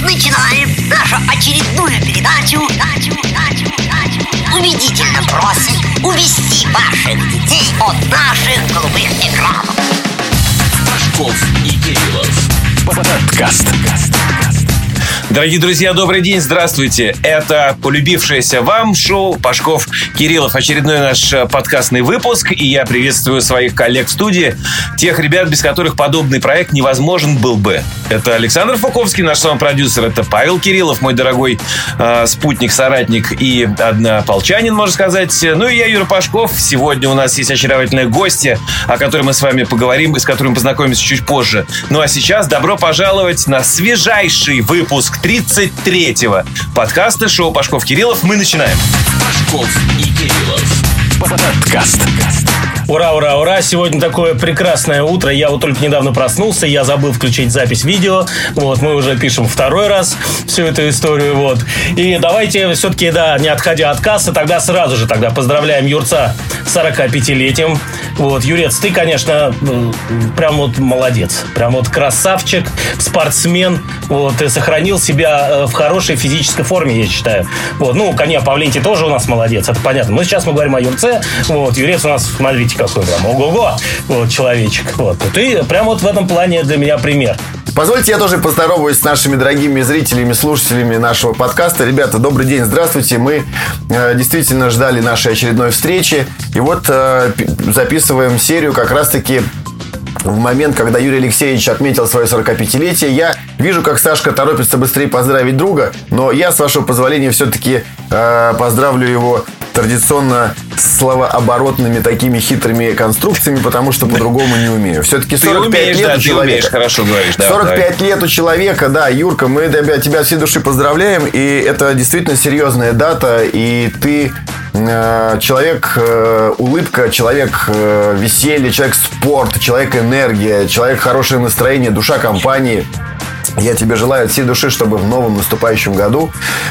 начинаем нашу очередную передачу. Убедительно просим увести ваших детей от наших голубых экранов. Пашков и Кириллов. Подкаст. Дорогие друзья, добрый день, здравствуйте. Это полюбившееся вам шоу Пашков Кириллов. Очередной наш э, подкастный выпуск. И я приветствую своих коллег в студии. Тех ребят, без которых подобный проект невозможен был бы. Это Александр Фуковский, наш сам продюсер. Это Павел Кириллов, мой дорогой э, спутник, соратник и однополчанин, можно сказать. Ну и я, Юра Пашков. Сегодня у нас есть очаровательные гости, о которых мы с вами поговорим и с которыми познакомимся чуть позже. Ну а сейчас добро пожаловать на свежайший выпуск 33-го подкаста шоу Пашков Кириллов. Мы начинаем. Пашков и Кириллов. Подкаст. Ура, ура, ура! Сегодня такое прекрасное утро. Я вот только недавно проснулся, я забыл включить запись видео. Вот, мы уже пишем второй раз всю эту историю. Вот. И давайте все-таки, да, не отходя от кассы, тогда сразу же тогда поздравляем Юрца с 45-летием. Вот, Юрец, ты, конечно, прям вот молодец. Прям вот красавчик, спортсмен. Вот, ты сохранил себя э, в хорошей физической форме, я считаю. Вот, ну, коня Павленти тоже у нас молодец, это понятно. Мы сейчас мы говорим о Юрце. Вот, Юрец у нас, смотрите, какой прям, ого-го, вот, человечек. Вот, ты прям вот в этом плане для меня пример. Позвольте я тоже поздороваюсь с нашими дорогими зрителями, слушателями нашего подкаста. Ребята, добрый день, здравствуйте. Мы э, действительно ждали нашей очередной встречи. И вот э, записываем серию как раз-таки в момент, когда Юрий Алексеевич отметил свое 45-летие, я вижу, как Сашка торопится быстрее поздравить друга, но я, с вашего позволения, все-таки э, поздравлю его традиционно словооборотными такими хитрыми конструкциями, потому что по-другому не умею. Все-таки 45 умеешь, лет да, у человека. умеешь, хорошо говоришь. Да, 45 лет у человека, да, Юрка, мы тебя, тебя всей души поздравляем, и это действительно серьезная дата, и ты э, человек э, улыбка, человек э, веселье, человек спорт, человек энергия, человек хорошее настроение, душа компании. Я тебе желаю от всей души, чтобы в новом наступающем году,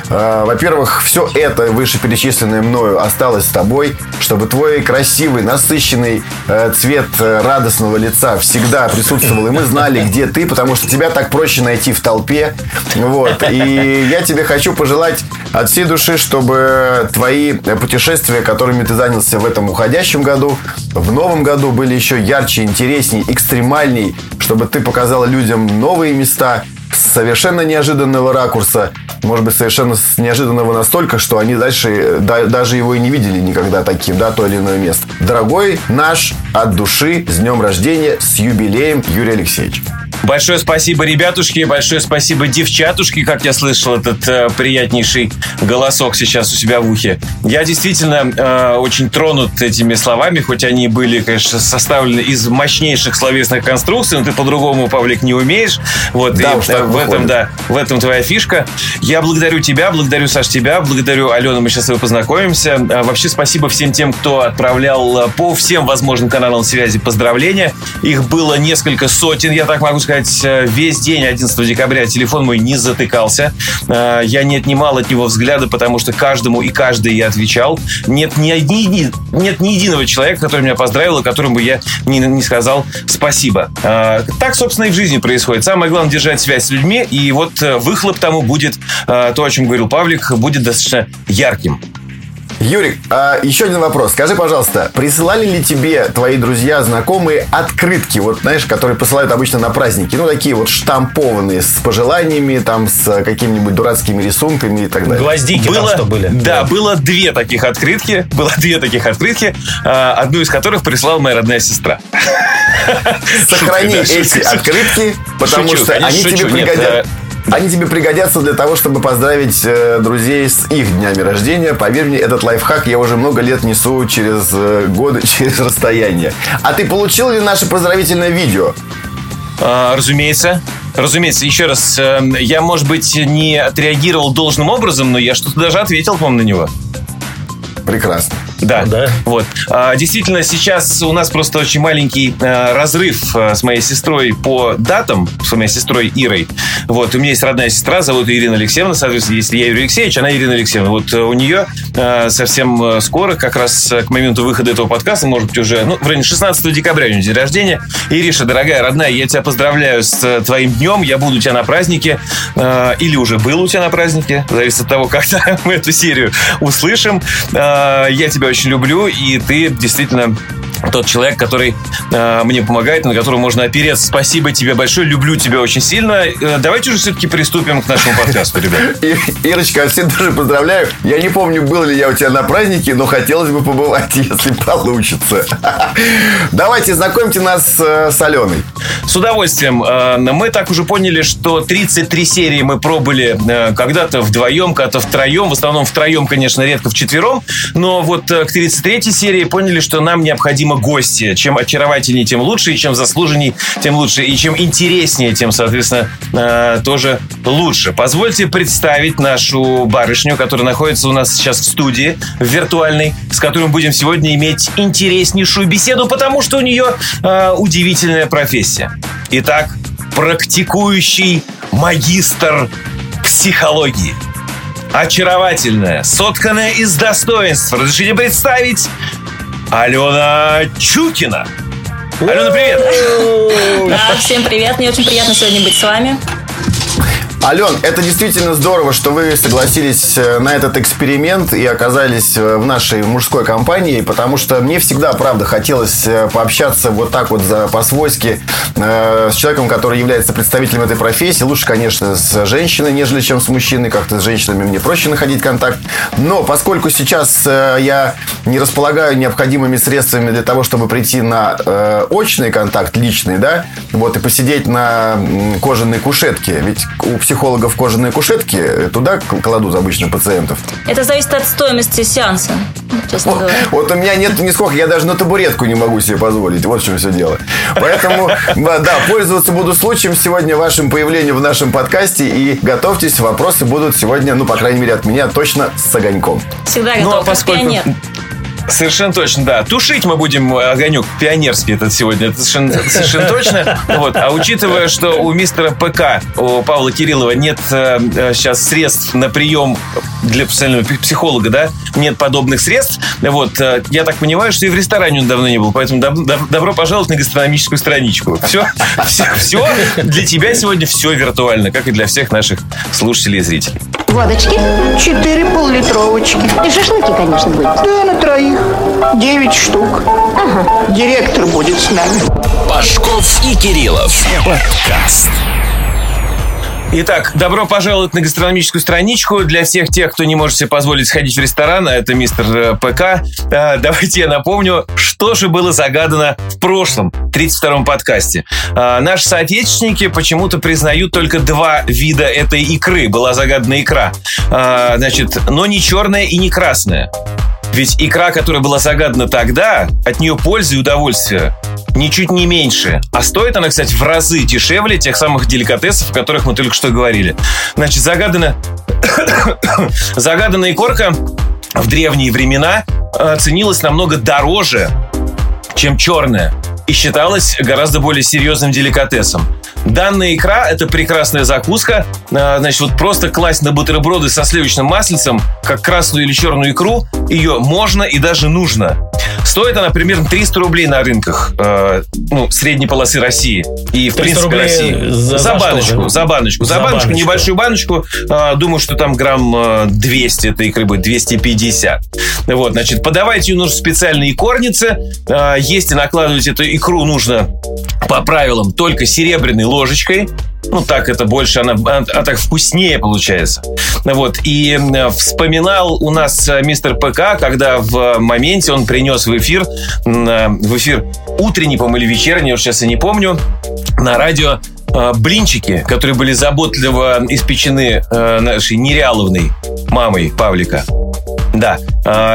э, во-первых, все это вышеперечисленное мною осталось с тобой, чтобы твой красивый, насыщенный э, цвет э, радостного лица всегда присутствовал, и мы знали, где ты, потому что тебя так проще найти в толпе. Вот. И я тебе хочу пожелать от всей души, чтобы твои путешествия, которыми ты занялся в этом уходящем году, в новом году были еще ярче, интересней, экстремальней, чтобы ты показала людям новые места, с совершенно неожиданного ракурса, может быть, совершенно неожиданного настолько, что они дальше да, даже его и не видели никогда таким, да, то или иное место. Дорогой наш от души, с днем рождения, с юбилеем Юрий Алексеевич. Большое спасибо, ребятушки, большое спасибо, девчатушки, как я слышал этот э, приятнейший голосок сейчас у себя в ухе. Я действительно э, очень тронут этими словами, хоть они были, конечно, составлены из мощнейших словесных конструкций, но ты по-другому, Павлик, не умеешь. Вот, да, и, э, в этом, да, в этом твоя фишка. Я благодарю тебя, благодарю, Саш, тебя, благодарю Алену, мы сейчас с тобой познакомимся. А, вообще спасибо всем тем, кто отправлял э, по всем возможным каналам связи поздравления. Их было несколько сотен, я так могу сказать сказать, э, весь день 11 декабря телефон мой не затыкался. Э, я не отнимал от него взгляда, потому что каждому и каждый я отвечал. Нет ни, ни, нет ни единого человека, который меня поздравил, и которому я не, не сказал спасибо. Э, так, собственно, и в жизни происходит. Самое главное держать связь с людьми, и вот выхлоп тому будет то, о чем говорил Павлик, будет достаточно ярким. Юрик, а еще один вопрос. Скажи, пожалуйста, присылали ли тебе твои друзья, знакомые открытки, вот, знаешь, которые посылают обычно на праздники? Ну, такие вот штампованные, с пожеланиями, там, с какими-нибудь дурацкими рисунками и так далее. Гвоздики было, там что были? Да, было две таких открытки. Было две таких открытки, а, одну из которых прислала моя родная сестра. Сохрани Шутка, да, эти шутка. открытки, потому Шучу, что конечно, они тебе шучу. Нет, пригодятся. Они тебе пригодятся для того, чтобы поздравить э, друзей с их днями рождения. Поверь мне, этот лайфхак я уже много лет несу через э, годы, через расстояние. А ты получил ли наше поздравительное видео? А, Разумеется. Разумеется, еще раз, э, я, может быть, не отреагировал должным образом, но я что-то даже ответил, по-моему, на него. Прекрасно. Да, Да. Вот. А, действительно, сейчас у нас просто очень маленький а, разрыв а, с моей сестрой по датам, с моей сестрой Ирой. Вот. У меня есть родная сестра, зовут Ирина Алексеевна, соответственно, если я Юрий Алексеевич, она Ирина Алексеевна. Вот э, у нее а, совсем э, скоро, как раз к моменту выхода этого подкаста, может быть, уже, ну, в районе 16 декабря у нее день рождения. Ириша, дорогая, родная, я тебя поздравляю с твоим днем, я буду у тебя на празднике, э, или уже был у тебя на празднике, зависит от того, когда мы эту серию услышим. Э, Я тебя очень люблю, и ты действительно тот человек, который э, мне помогает, на которого можно опереться. Спасибо тебе большое, люблю тебя очень сильно. Э, давайте уже все-таки приступим к нашему подкасту, ребят. И- Ирочка, всей души поздравляю. Я не помню, был ли я у тебя на празднике, но хотелось бы побывать, если получится. Давайте знакомьте нас э, с Аленой. С удовольствием. Э, Мы так уже поняли, что 33 серии мы пробовали э, когда-то вдвоем, когда-то втроем. В основном втроем, конечно, редко вчетвером. Но вот э, к 33 серии поняли, что нам необходимо гости. Чем очаровательнее, тем лучше. И чем заслуженней, тем лучше. И чем интереснее, тем, соответственно, э, тоже лучше. Позвольте представить нашу барышню, которая находится у нас сейчас в студии, в виртуальной, с которой мы будем сегодня иметь интереснейшую беседу, потому что у нее э, удивительная профессия. Итак, практикующий магистр психологии. Очаровательная, сотканная из достоинств. Разрешите представить Алена Чукина. Алена, привет! Да, всем привет. Мне очень приятно сегодня быть с вами. Ален, это действительно здорово, что вы согласились э, на этот эксперимент и оказались э, в нашей мужской компании, потому что мне всегда, правда, хотелось э, пообщаться вот так вот по-свойски с человеком, который является представителем этой профессии. Лучше, конечно, с женщиной, нежели чем с мужчиной. Как-то с женщинами мне проще находить контакт. Но поскольку сейчас я не располагаю необходимыми средствами для того, чтобы прийти на очный контакт личный, да, вот и посидеть на кожаной кушетке, ведь у психологов кожаные кушетки, э, туда кладут обычно пациентов. Это зависит от стоимости сеанса, честно говоря. Вот у меня нет нисколько, я даже на табуретку не могу себе позволить. Вот в чем все дело. Поэтому, да, пользоваться буду случаем сегодня вашим появлением в нашем подкасте. И готовьтесь, вопросы будут сегодня, ну, по крайней мере, от меня точно с огоньком. Всегда Ну, а готов, поскольку- пионер. Совершенно точно, да. Тушить мы будем э, огонек пионерский этот сегодня, это совершенно, совершенно точно. Вот. А учитывая, что у мистера ПК, у Павла Кириллова нет э, э, сейчас средств на прием для профессионального пи- психолога, да, нет подобных средств, вот, э, я так понимаю, что и в ресторане он давно не был, поэтому доб- доб- добро пожаловать на гастрономическую страничку. Все, все, все для тебя сегодня все виртуально, как и для всех наших слушателей и зрителей. Водочки? Четыре поллитровочки. И шашлыки, конечно, будет. Да, на троих. Девять штук. Ага. Директор будет с нами. Пашков и Кириллов. Подкаст. Итак, добро пожаловать на гастрономическую страничку. Для всех тех, кто не может себе позволить сходить в ресторан, а это мистер э, ПК, э, давайте я напомню, что же было загадано в прошлом, 32-м подкасте. Э, Наши соотечественники почему-то признают только два вида этой икры. Была загадана икра. Э, Значит, но не черная и не красная. Ведь икра, которая была загадана тогда, от нее пользы и удовольствия ничуть не меньше. А стоит она, кстати, в разы дешевле тех самых деликатесов, о которых мы только что говорили. Значит, загадана... загаданная икорка в древние времена э, ценилась намного дороже, чем черная и считалась гораздо более серьезным деликатесом. Данная икра – это прекрасная закуска. А, Значит, вот просто класть на бутерброды со сливочным маслицем, как красную или черную икру, ее можно и даже нужно. Стоит она примерно 300 рублей на рынках э, ну, средней полосы России и, в 300 принципе, России. за- за баночку, за баночку. За, За баночку, баночку. небольшую баночку. Э, думаю, что там грамм э, 200 этой икры будет, 250. Вот, значит, подавайте ее нужно в специальные корницы. Э, Есть и накладывать эту икру нужно по правилам только серебряной ложечкой. Ну, так это больше, она, а, а так вкуснее получается. Вот. И вспоминал у нас э, мистер ПК, когда в моменте он принес в эфир, э, в эфир утренний, по-моему, или вечерний, уж сейчас я не помню, на радио э, блинчики, которые были заботливо испечены нашей нереаловной мамой Павлика. Да.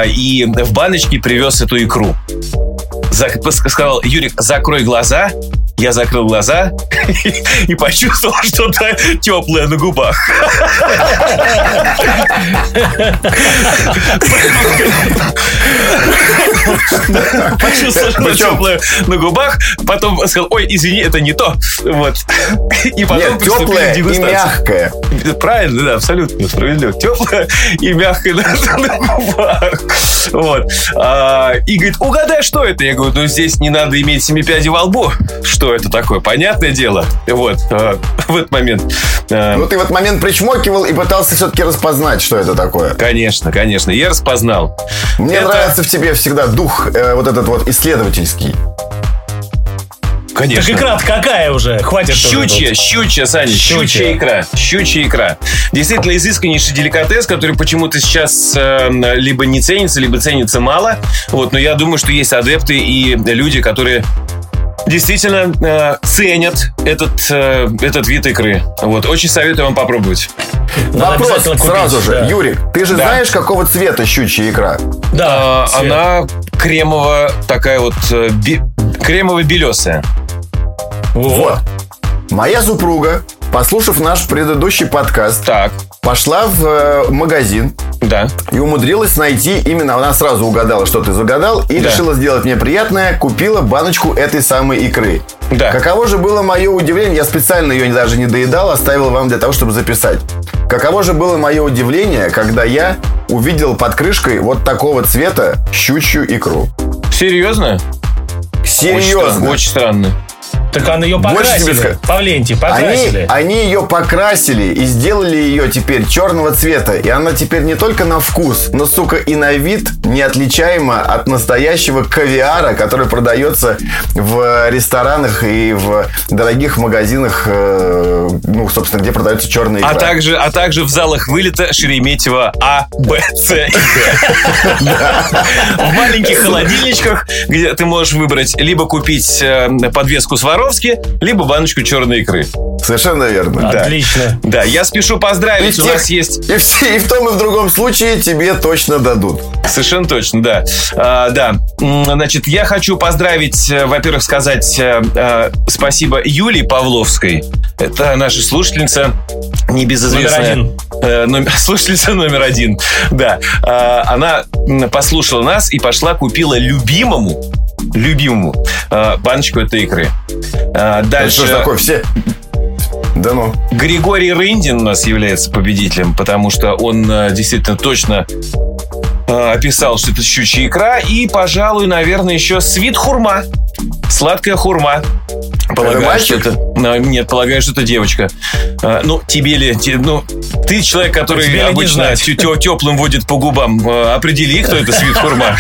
И в баночке привез эту икру. Сказал, Юрик, закрой глаза, Я закрыл глаза и почувствовал что-то теплое на губах. Почувствовал что-то теплое на губах, потом сказал, ой, извини, это не то. Вот. И потом теплое и мягкое. Правильно, да, абсолютно справедливо. Теплое и мягкое на, на губах. Вот. А, и говорит, угадай, что это? Я говорю, ну здесь не надо иметь семипяди во лбу. Что это такое? Понятное дело. Вот. а, в этот момент. а, Ну, ты в этот момент причмокивал и пытался все-таки распознать, что это такое. Конечно, конечно. Я распознал. Мне Это- нравится в тебе всегда дух э, вот этот вот исследовательский. Так Конечно. икра какая уже? Хватит. Щучья, щучья, Саня, щучья. Щучья. икра. Щучья икра. Действительно изысканнейший деликатес, который почему-то сейчас э, либо не ценится, либо ценится мало. Вот, но я думаю, что есть адепты и люди, которые действительно э, ценят этот, э, этот вид икры. Вот, очень советую вам попробовать. Надо Вопрос купить, сразу же. да. Юрик, ты же Да. знаешь, какого цвета щучья икра? Да, А, она кремово такая вот э, би- кремово-белесая. Вот. Моя супруга, послушав наш предыдущий подкаст, Так, пошла в э, магазин да. и умудрилась найти именно, она сразу угадала, что ты загадал, и Да. решила сделать мне приятное, купила баночку этой самой икры. Да. Каково же было мое удивление, я специально ее даже не доедал, оставил вам для того, чтобы записать. Каково же было мое удивление, когда я увидел под крышкой вот такого цвета щучью икру. Серьезно? Серьезно. Очень, очень странно. Так она ее Больше тебе покрасили. Павленти, Они, покрасили. они ее покрасили и сделали ее теперь черного цвета. И она теперь не только на вкус, но, сука, и на вид неотличаема от настоящего кавиара, который продается в ресторанах и в дорогих магазинах, э, ну, собственно, где продается черная икра. А также, а также в залах вылета Шереметьево А, Б, С и. В маленьких холодильничках, где ты можешь выбрать либо купить э, подвеску Сваровски, либо баночку черной икры. Совершенно верно. Да. Отлично. Да, я спешу И, поздравить. в У тех- нас есть и, в, и в том, и в другом случае тебе точно дадут. Совершенно точно, да. А, да. Значит, я хочу поздравить, э, во-первых, сказать э, спасибо Юлии Павловской. Это наша слушательница, небезызвестная. Номер Э, номер- слушательница номер один. Да. А, она послушала нас и пошла купила любимому любимому э, баночку этой икры. А, Это Дальше что ж такое, все... Да ну. Григорий Рындин у нас является победителем, потому что он э, действительно точно описал, что это щучья икра. И, пожалуй, наверное, еще свит хурма. Сладкая хурма. Полагаю, мальчик? что это... э, Нет, полагаю, что это девочка. Э, Ну, тебе ли... Ну, ты человек, который Тебе обычно теплым водит по губам. Э, Определи, кто это свит хурма.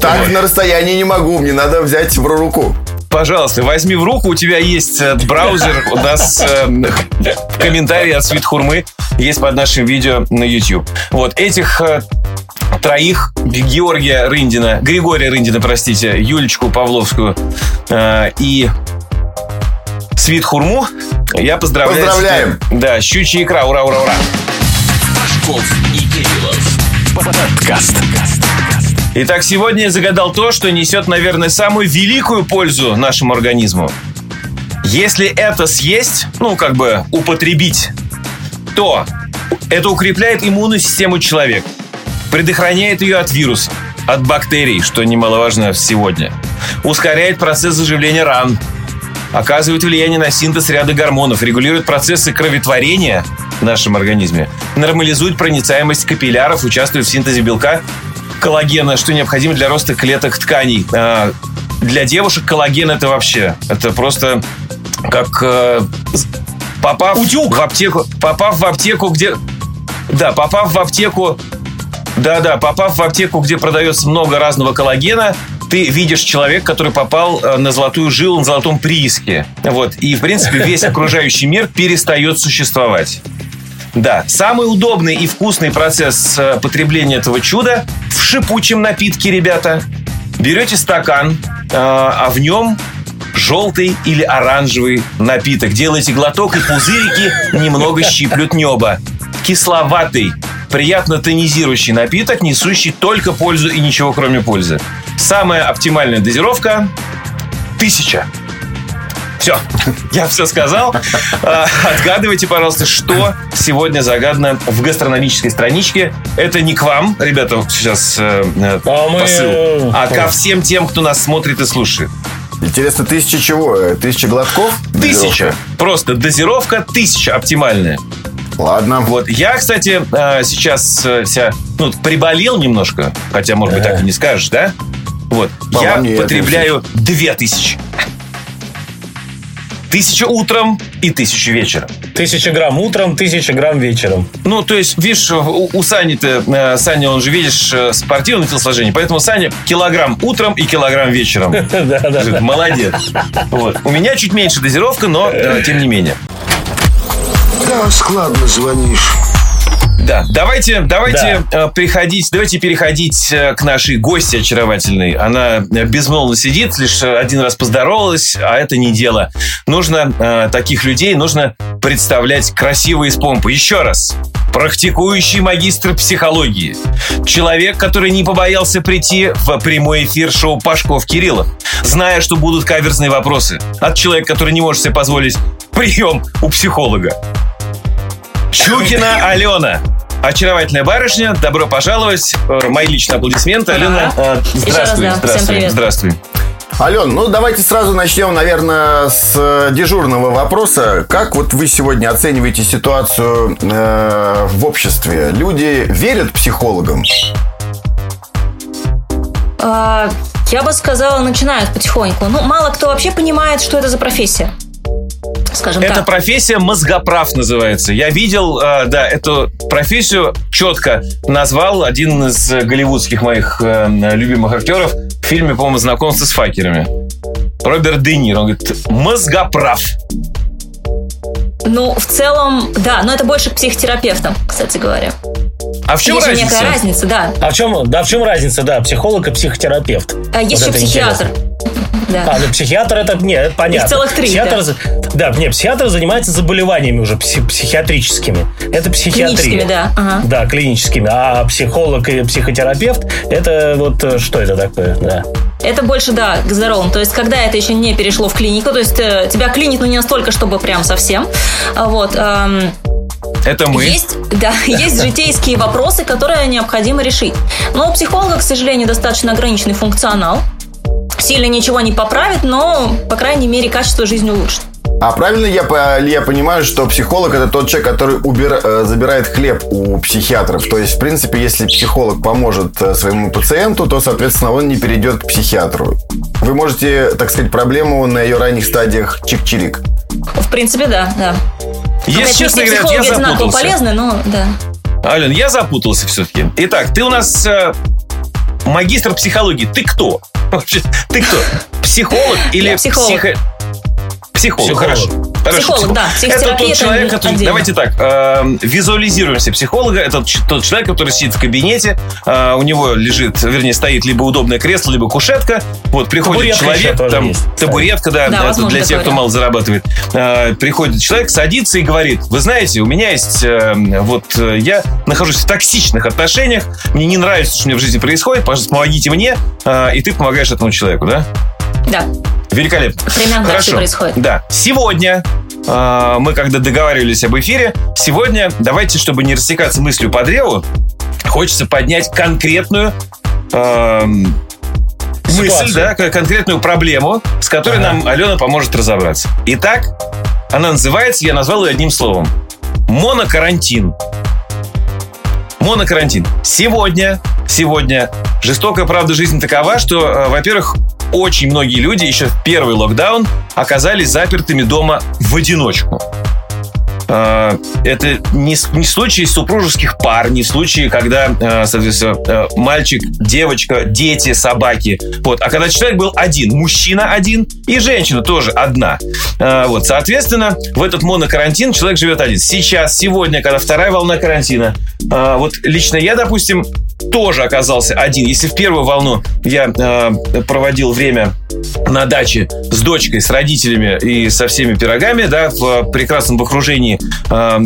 Так на расстоянии не могу, мне надо взять в руку. Пожалуйста, возьми в руку, у тебя есть э, браузер, у нас э, комментарии от Свит Хурмы есть под нашим видео на YouTube. Вот этих э, троих, Георгия Рындина, Григория Рындина, простите, Юлечку Павловскую э, и Свит Хурму, я поздравляю. Поздравляем. Да, щучья икра, ура, ура, ура. Пашков и Кириллов. Подкаст. Итак, сегодня я загадал то, что несет, наверное, самую великую пользу нашему организму. Если это съесть, ну, как бы употребить, то это укрепляет иммунную систему человека, предохраняет ее от вирусов, от бактерий, что немаловажно сегодня, ускоряет процесс заживления ран, оказывает влияние на синтез ряда гормонов, регулирует процессы кроветворения в нашем организме, нормализует проницаемость капилляров, участвует в синтезе белка, коллагена, что необходимо для роста клеток тканей. А, Для девушек коллаген это вообще, это просто как э, попав в аптеку, попав в аптеку, где, да, попав в аптеку, да-да, попав в аптеку, где продается много разного коллагена, ты видишь человека, который попал э, на золотую жилу на золотом прииске. Вот. И, в принципе, весь окружающий мир перестает существовать. Да, самый удобный и вкусный процесс э, потребления этого чуда в шипучем напитке, ребята. Берете стакан, э, а в нем желтый или оранжевый напиток. Делаете глоток, и пузырики немного щиплют небо. Кисловатый, приятно тонизирующий напиток, несущий только пользу и ничего кроме пользы. Самая оптимальная дозировка Тысяча. Все, я все сказал. А, Отгадывайте, пожалуйста, что сегодня загадано в гастрономической страничке. Это не к вам, ребята, сейчас э, э, А мы- посыл, а ко всем тем, кто нас смотрит и слушает. Интересно, тысяча чего? Э, Тысяча глотков? Тысяча. Дозировка? Просто дозировка тысяча оптимальная. Ладно. Вот. Я, кстати, э, сейчас э, вся, ну, приболел немножко, хотя, может быть, так и не скажешь, да? Вот. По Я потребляю две тысячи. Тысяча утром и тысячу вечером. Тысяча грамм утром, тысяча грамм вечером. Ну, то есть, видишь, у, у Сани-то, э, Саня, он же, видишь, э, спортивное телосложение, поэтому Саня килограмм утром и килограмм вечером. Да, да. Молодец. Вот. У меня чуть меньше дозировка, но э, тем не менее. Да, складно звонишь. Да, давайте, давайте э, переходить, давайте переходить э, к нашей гости очаровательной. Она э, безмолвно сидит, лишь один раз поздоровалась, а это не дело. Нужно э, таких людей, нужно представлять красиво и с помпой. Еще раз. Практикующий магистр психологии. Человек, который не побоялся прийти в прямой эфир шоу Пашков Кириллов, зная, что будут каверзные вопросы. От человека, который не может себе позволить прием у психолога. Чукина Алена. Очаровательная барышня, добро пожаловать. Э, Мои личные аплодисменты. Алена, э, здравствуй. раз, да. Всем Здравствуй. привет. Здравствуй. Ален, ну давайте сразу начнем, наверное, с э, дежурного вопроса. Как вот вы сегодня оцениваете ситуацию э, в обществе? Люди верят психологам? А, Я бы сказала, начинают потихоньку. Ну, мало кто вообще понимает, что это за профессия. Скажем Это так. профессия мозгоправ называется. Я видел, э, да, эту профессию четко назвал один из голливудских моих э, любимых актеров в фильме, по-моему, «Знакомство с факерами». Роберт Де Ниро. Он говорит, мозгоправ. Ну, в целом, да, но это больше к психотерапевтам, кстати говоря. А в чем есть разница? некая разница, да. А в чем, да, в чем разница, да, психолог и психотерапевт? А есть Вот еще психиатр. интересно. Да. А, ну психиатр это, не, понятно. Их целых три, Психиатр, да. да, не, психиатр занимается заболеваниями уже пси- психиатрическими. Это психиатрия. Клиническими, да. Ага. Да, клиническими. А психолог и психотерапевт, это вот э, что это такое, да. Это больше, да, к здоровым. То есть, когда это еще не перешло в клинику, то есть э, тебя клинит, но не настолько, чтобы прям совсем. А Вот. эм, Это мы. Есть, да, есть житейские вопросы, которые необходимо решить. Но у психолога, к сожалению, достаточно ограниченный функционал. Сильно ничего не поправит, но, по крайней мере, качество жизни улучшит. А правильно я, я понимаю, что психолог это тот человек, который убира- э, забирает хлеб у психиатров? То есть, в принципе, если психолог поможет э, своему пациенту, то, соответственно, он не перейдет к психиатру. Вы можете, так сказать, проблему на ее ранних стадиях чик-чирик. В принципе, да, да. Если Опять, честно говоря, я запутался. полезны, но да. Ален, я запутался все-таки. Итак, ты у нас э, магистр психологии. Ты кто? Ты кто? Психолог или психолог. психо- Психолог, Психолог. хорошо. Хорошо, Психолог, да. Это тот это человек, который... отдельно. Давайте так, э, визуализируемся психолога. Это тот человек, который сидит в кабинете, э, у него лежит, вернее, стоит либо удобное кресло, либо кушетка. Вот приходит Табуретка человек, там есть, табуретка, да, Да, это возможно, для тех, такое, кто да. мало зарабатывает. Э, приходит человек, садится и говорит, вы знаете, у меня есть, э, вот э, я нахожусь в токсичных отношениях, мне не нравится, что у меня в жизни происходит, пожалуйста, помогите мне, э, и ты помогаешь этому человеку, да? Да. Великолепно. Примерно так Хорошо. всё происходит. Да. Сегодня э, мы, когда договаривались об эфире, сегодня давайте, чтобы не растекаться мыслью по древу, хочется поднять конкретную эм, мысль, да, конкретную проблему, с которой Ага. нам Алена поможет разобраться. Итак, она называется, я назвал ее одним словом, монокарантин. Монокарантин. Сегодня, сегодня жестокая правда жизни такова, что, э, во-первых, очень многие люди еще в первый локдаун оказались запертыми дома в одиночку. Э, Это не, не случаи супружеских пар, не случаи, когда, э, соответственно, мальчик, девочка, дети, собаки. Вот. А когда человек был один, мужчина один и женщина тоже одна. Вот. Соответственно, в этот монокарантин человек живет один. Сейчас, сегодня, когда вторая волна карантина, вот лично я, допустим, тоже оказался один. Если в первую волну я э, проводил время на даче с дочкой, с родителями и со всеми пирогами, да, в прекрасном в окружении э,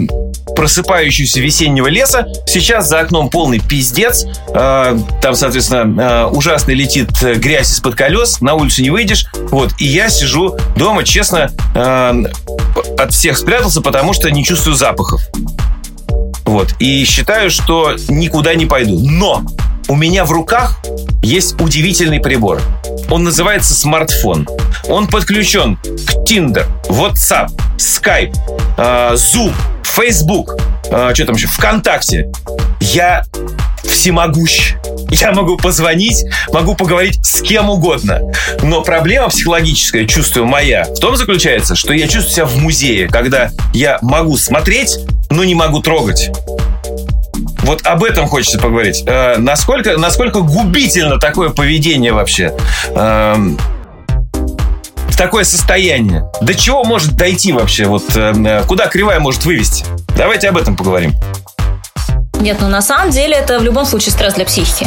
просыпающегося весеннего леса. Сейчас за окном полный пиздец. Э, Там, соответственно, э, ужасно летит э, грязь из-под колес. На улицу не выйдешь. Вот. И я сижу дома, честно, э, от всех спрятался, потому что не чувствую запахов. Вот. И считаю, что никуда не пойду. Но у меня в руках есть удивительный прибор. Он называется смартфон. Он подключен к Tinder, WhatsApp, Skype, э, Zoom, Facebook, э, что там еще, ВКонтакте. Я всемогущ. Я могу позвонить, могу поговорить с кем угодно. Но проблема психологическая, чувствую, моя, в том заключается, что я чувствую себя в музее, когда я могу смотреть, но не могу трогать. Вот об этом хочется поговорить. Э, насколько, насколько губительно такое поведение вообще? Эм, такое состояние. До чего может дойти вообще? Вот э, куда кривая может вывести? Давайте об этом поговорим. Нет, ну на самом деле это в любом случае стресс для психики.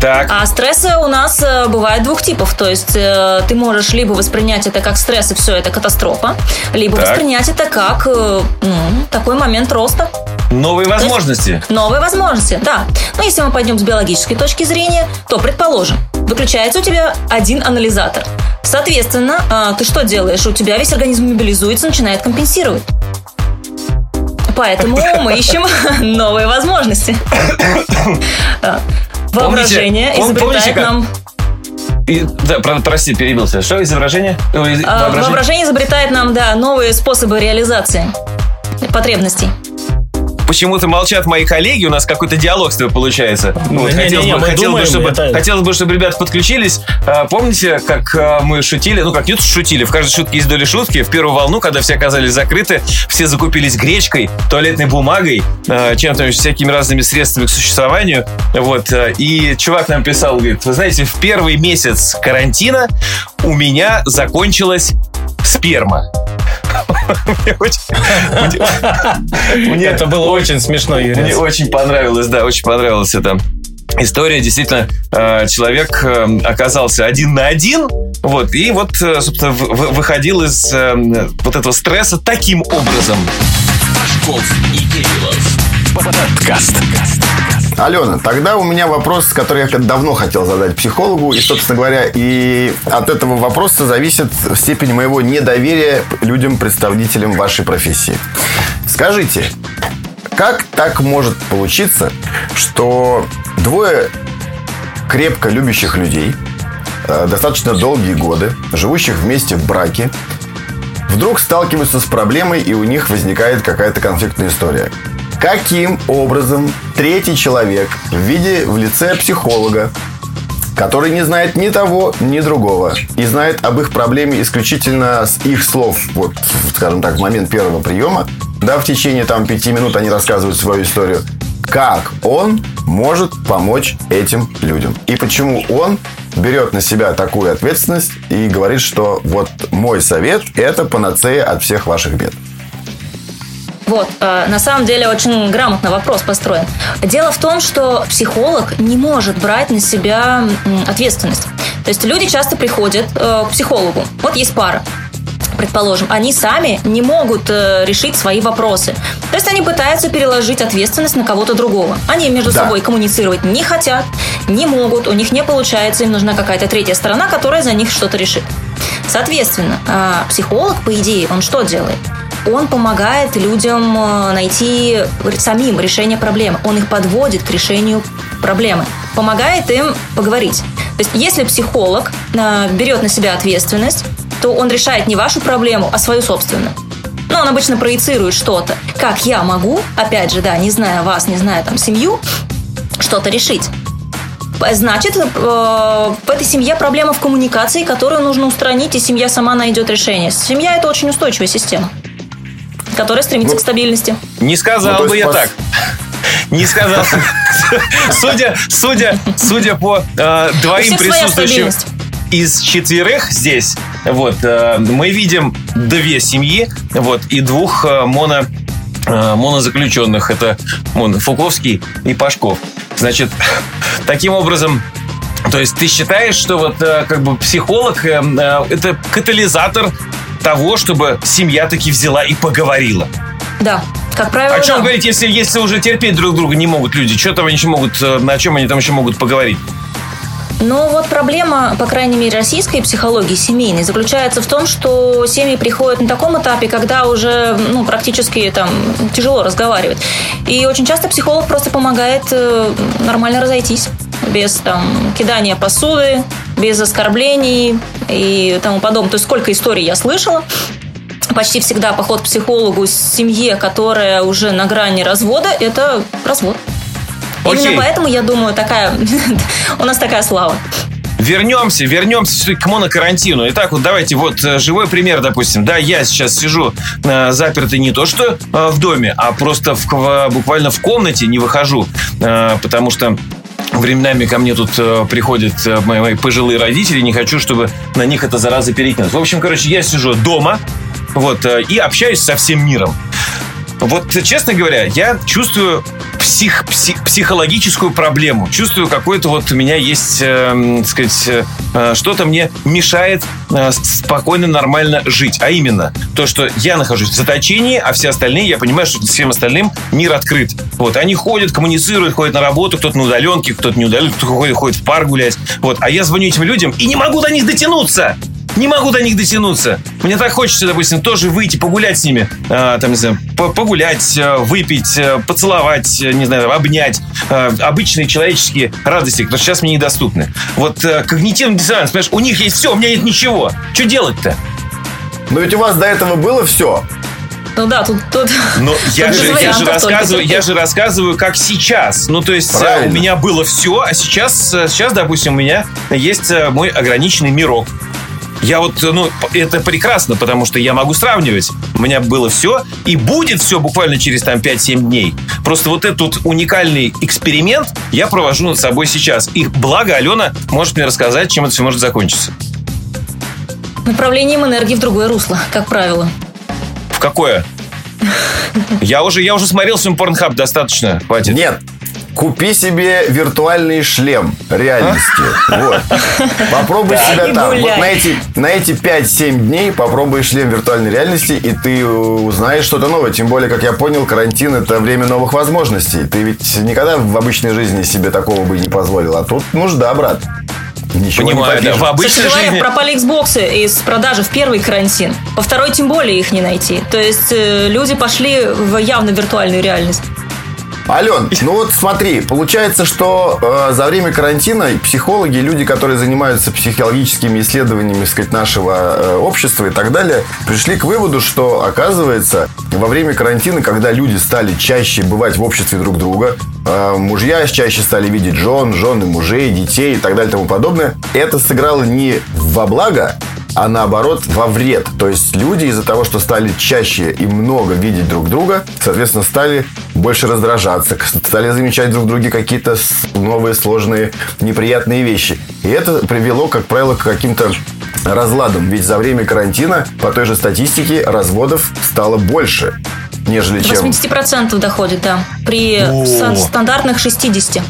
Так. А стрессы у нас э, бывают двух типов. То есть э, ты можешь либо воспринять это как стресс и все, это катастрофа, либо Так. воспринять это как э, ну, такой момент роста. Новые возможности. Новые возможности, да. Но если мы пойдем с биологической точки зрения, то, предположим, выключается у тебя один анализатор. Соответственно, а, ты что делаешь? У тебя весь организм мобилизуется, начинает компенсировать. Поэтому мы ищем новые возможности. А, Воображение пом- помните, изобретает нам... И- да, про- прости, перебился. Что изображение? А, воображение? Воображение изобретает нам, да, новые способы реализации потребностей. Почему-то молчат мои коллеги, у нас какой-то диалог с тобой получается. Ну, Вот, не-не-не, хотелось, бы, мы хотелось, бы, думаем, чтобы, это- хотелось бы, чтобы ребята подключились. А, Помните, как а, мы шутили? Ну, как не что шутили, в каждой шутке есть доля шутки. В первую волну, когда все оказались закрыты, все закупились гречкой, туалетной бумагой, а, чем-то, всякими разными средствами к существованию. Вот. а, И чувак нам писал, говорит, вы знаете, в первый месяц карантина у меня закончилась сперма. Мне Это было очень смешно, мне очень понравилось, да, очень понравилась эта история. Действительно, э, человек э, оказался один на один, вот, и вот, э, собственно, выходил из вот этого стресса таким образом. Пашков и Кириллов. Подкаст. Алена, тогда у меня вопрос, который я давно хотел задать психологу. И, собственно говоря, и от этого вопроса зависит степень моего недоверия людям, представителям вашей профессии. Скажите, как так может получиться, что двое крепко любящих людей, э, достаточно долгие годы, живущих вместе в браке, вдруг сталкиваются с проблемой, и у них возникает какая-то конфликтная история. Каким образом третий человек в виде в лице психолога, который не знает ни того, ни другого, и знает об их проблеме исключительно с их слов, вот, скажем так, в момент первого приема, да, в течение там пяти минут они рассказывают свою историю, как он может помочь этим людям. И почему он берет на себя такую ответственность и говорит, что вот мой совет – это панацея от всех ваших бед. Вот, э, на самом деле очень грамотно вопрос построен. Дело в том, что психолог не может брать на себя ответственность. То есть люди часто приходят э, к психологу. Вот есть пара. Предположим, они сами не могут э, решить свои вопросы. То есть они пытаются переложить ответственность на кого-то другого. Они между Да. собой коммуницировать не хотят, не могут, у них не получается, им нужна какая-то третья сторона, которая за них что-то решит. Соответственно, а, психолог, по идее, он что делает? Он помогает людям э, найти самим решение проблемы. Он их подводит к решению проблемы. Помогает им поговорить. То есть, если психолог э, берет на себя ответственность, то он решает не вашу проблему, а свою собственную. Ну, он обычно проецирует что-то. Как я могу, опять же, да, не зная вас, не зная там семью, что-то решить. Значит, э, в этой семье проблема в коммуникации, которую нужно устранить, и семья сама найдет решение. Семья – это очень устойчивая система, которая стремится Ну, к стабильности. Не сказал Ну, бы я так. Не сказал. Судя, судя, судя по э, двоим своя присутствующим из четверых здесь, вот, э, мы видим две семьи, вот, и двух э, моно, э, монозаключенных. Это мон, Фуковский и Пашков. Значит, таким образом, то есть ты считаешь, что вот э, как бы психолог э, э, это катализатор того, чтобы семья таки взяла и поговорила. Да. Как правило, О чем да. говорить, если, если уже терпеть друг друга не могут люди? Что там они еще могут, э, на чем они там еще могут поговорить? Но вот проблема, по крайней мере, российской психологии семейной заключается в том, что семьи приходят на таком этапе, когда уже ну, практически там тяжело разговаривать. И очень часто психолог просто помогает э, нормально разойтись без там кидания посуды, без оскорблений и тому подобное. То есть сколько историй я слышала, почти всегда поход к психологу в семье, которая уже на грани развода, это развод. Окей. Именно поэтому, я думаю, такая у нас такая слава. Вернемся, вернемся к монокарантину. Итак, вот давайте, вот э, живой пример, допустим. Да, я сейчас сижу э, запертый не то что э, в доме, а просто в- буквально в комнате не выхожу, э, потому что Временами ко мне тут э, приходят э, мои, мои пожилые родители, не хочу, чтобы на них эта зараза перекинулась. В общем, короче, я сижу дома вот, э, и общаюсь со всем миром. Вот, честно говоря, я чувствую псих, пси- психологическую проблему. Чувствую, какой-то вот у меня есть, э, так сказать, э, что-то мне мешает э, спокойно, нормально жить. А именно, то, что я нахожусь в заточении, а все остальные, я понимаю, что всем остальным мир открыт. Вот, они ходят, коммуницируют, ходят на работу, кто-то на удаленке, кто-то не удаленке, кто-то ходит, ходит в парк гулять. Вот, а я звоню этим людям и не могу до них дотянуться. Не могу до них дотянуться. Мне так хочется, допустим, тоже выйти, погулять с ними. а, там, не знаю, по- погулять, а, выпить, а, поцеловать, а, не знаю, обнять. А, обычные человеческие радости, которые сейчас мне недоступны. Вот а, когнитивный диссонанс, понимаешь, у них есть все, у меня нет ничего. Что делать-то? Но ведь у вас до этого было все. Ну да, тут... тут Но я тут же, я, же рассказываю, я же рассказываю, как сейчас. Ну, то есть, Правильно. у меня было все, а сейчас, сейчас, допустим, у меня есть мой ограниченный мирок. Я вот, ну, это прекрасно, потому что я могу сравнивать. У меня было все, и будет все буквально через там 5-7 дней. Просто вот этот вот уникальный эксперимент я провожу над собой сейчас. И благо Алена может мне рассказать, чем это все может закончиться. Направлением энергии в другое русло, как правило. В какое? Я уже, я уже смотрел фильм Порнхаб достаточно. Хватит. Нет. Купи себе виртуальный шлем реальности. Вот. Попробуй себя там. Вот на эти, на эти 5-7 дней попробуй шлем виртуальной реальности, и ты узнаешь что-то новое. Тем более, как я понял, карантин это время новых возможностей. Ты ведь никогда в обычной жизни себе такого бы не позволил. А тут нужда, брат. Ничего Понимаю, не да. В обычной Кстати говоря, жизни... пропали Xbox из продажи в первый карантин. Во второй тем более их не найти. То есть э, люди пошли в явно виртуальную реальность. Ален, ну вот смотри, получается, что э, за время карантина психологи, люди, которые занимаются психологическими исследованиями, сказать, нашего э, общества и так далее, пришли к выводу, что, оказывается, во время карантина, когда люди стали чаще бывать в обществе друг друга, э, мужья чаще стали видеть жен, жены мужей, детей и так далее и тому подобное, это сыграло не во благо, а наоборот во вред. То есть люди из-за того, что стали чаще и много видеть друг друга, соответственно, стали больше раздражаться, стали замечать друг в друге какие-то новые сложные неприятные вещи. И это привело, как правило, к каким-то разладам. Ведь за время карантина, по той же статистике, разводов стало больше, нежели До чем... 80% доходит, да. При ста- стандартных 60%.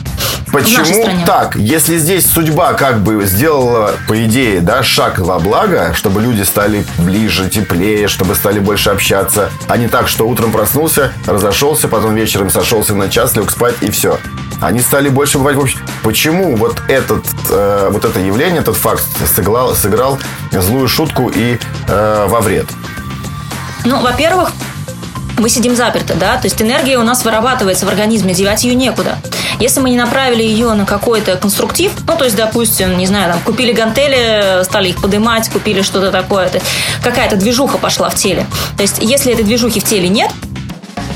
В нашей Почему так? Если здесь судьба как бы сделала, по идее, да, шаг во благо, чтобы люди стали ближе, теплее, чтобы стали больше общаться, а не так, что утром проснулся, разошелся, потом вечером сошелся на час, лег спать и все. Они стали больше бывать в общем. Почему вот этот, э, вот это явление, этот факт сыграл, сыграл злую шутку и э, во вред? Ну, во-первых, мы сидим заперты, да, то есть энергия у нас вырабатывается в организме, девать ее некуда. Если мы не направили ее на какой-то конструктив, ну, то есть, допустим, не знаю, там, купили гантели, стали их поднимать, купили что-то такое, то какая-то движуха пошла в теле. То есть, если этой движухи в теле нет,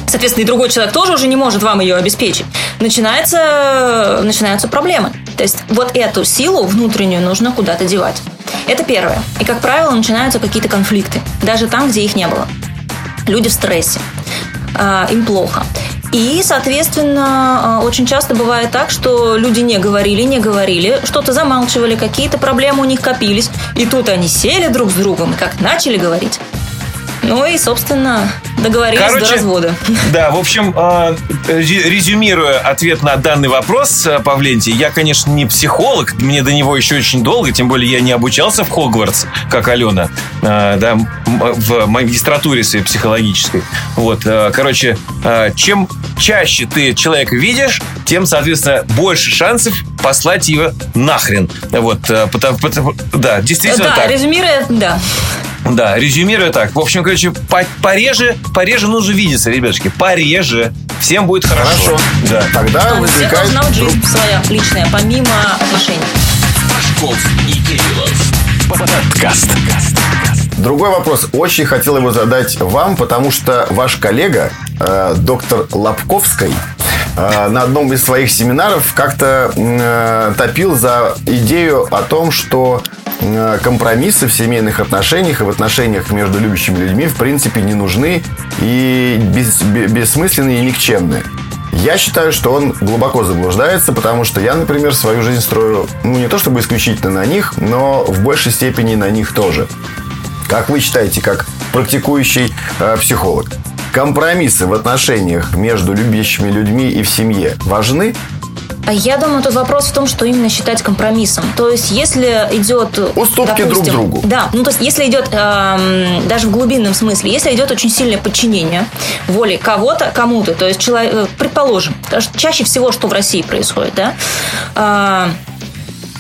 соответственно, и другой человек тоже уже не может вам ее обеспечить, начинается, начинаются проблемы. То есть, вот эту силу внутреннюю нужно куда-то девать. Это первое. И, как правило, начинаются какие-то конфликты, даже там, где их не было люди в стрессе, а, им плохо. И, соответственно, а, очень часто бывает так, что люди не говорили, не говорили, что-то замалчивали, какие-то проблемы у них копились, и тут они сели друг с другом и как начали говорить. Ну и, собственно, договорились Короче, до развода. Да, в общем, ре- резюмируя ответ на данный вопрос, э, Павленти, я, конечно, не психолог, мне до него еще очень долго, тем более я не обучался в Хогвартс, как Алена, э, да, в магистратуре своей психологической. Вот, э, короче, чем чаще ты человека видишь, тем, соответственно, больше шансов послать его нахрен. Вот, потому, потому- да, действительно Да, так. резюмируя, да. Да, резюмируя так. В общем, короче, по- пореже, пореже нужно видеться, ребятушки. Пореже. Всем будет хорошо. Хорошо. Да. Тогда У всех возникает... должна быть друг- жизнь своя, личная, помимо отношений. Пашков и Кириллов. Подкаст. Другой вопрос. Очень хотел его задать вам, потому что ваш коллега, э, доктор Лобковский, э, на одном из своих семинаров как-то э, топил за идею о том, что компромиссы в семейных отношениях и в отношениях между любящими людьми в принципе не нужны и бес- бе- бессмысленные и никчемные. Я считаю, что он глубоко заблуждается, потому что я, например, свою жизнь строю, ну, не то чтобы исключительно на них, но в большей степени на них тоже. Как вы считаете, как практикующий э, психолог, компромиссы в отношениях между любящими людьми и в семье важны? А Я думаю, тут вопрос в том, что именно считать компромиссом. То есть, если идет... Уступки друг допустим, другу. Да, ну то есть, если идет, эм, даже в глубинном смысле, если идет очень сильное подчинение воле кого-то, кому-то, то есть, человек, э, предположим, чаще всего, что в России происходит, да, э,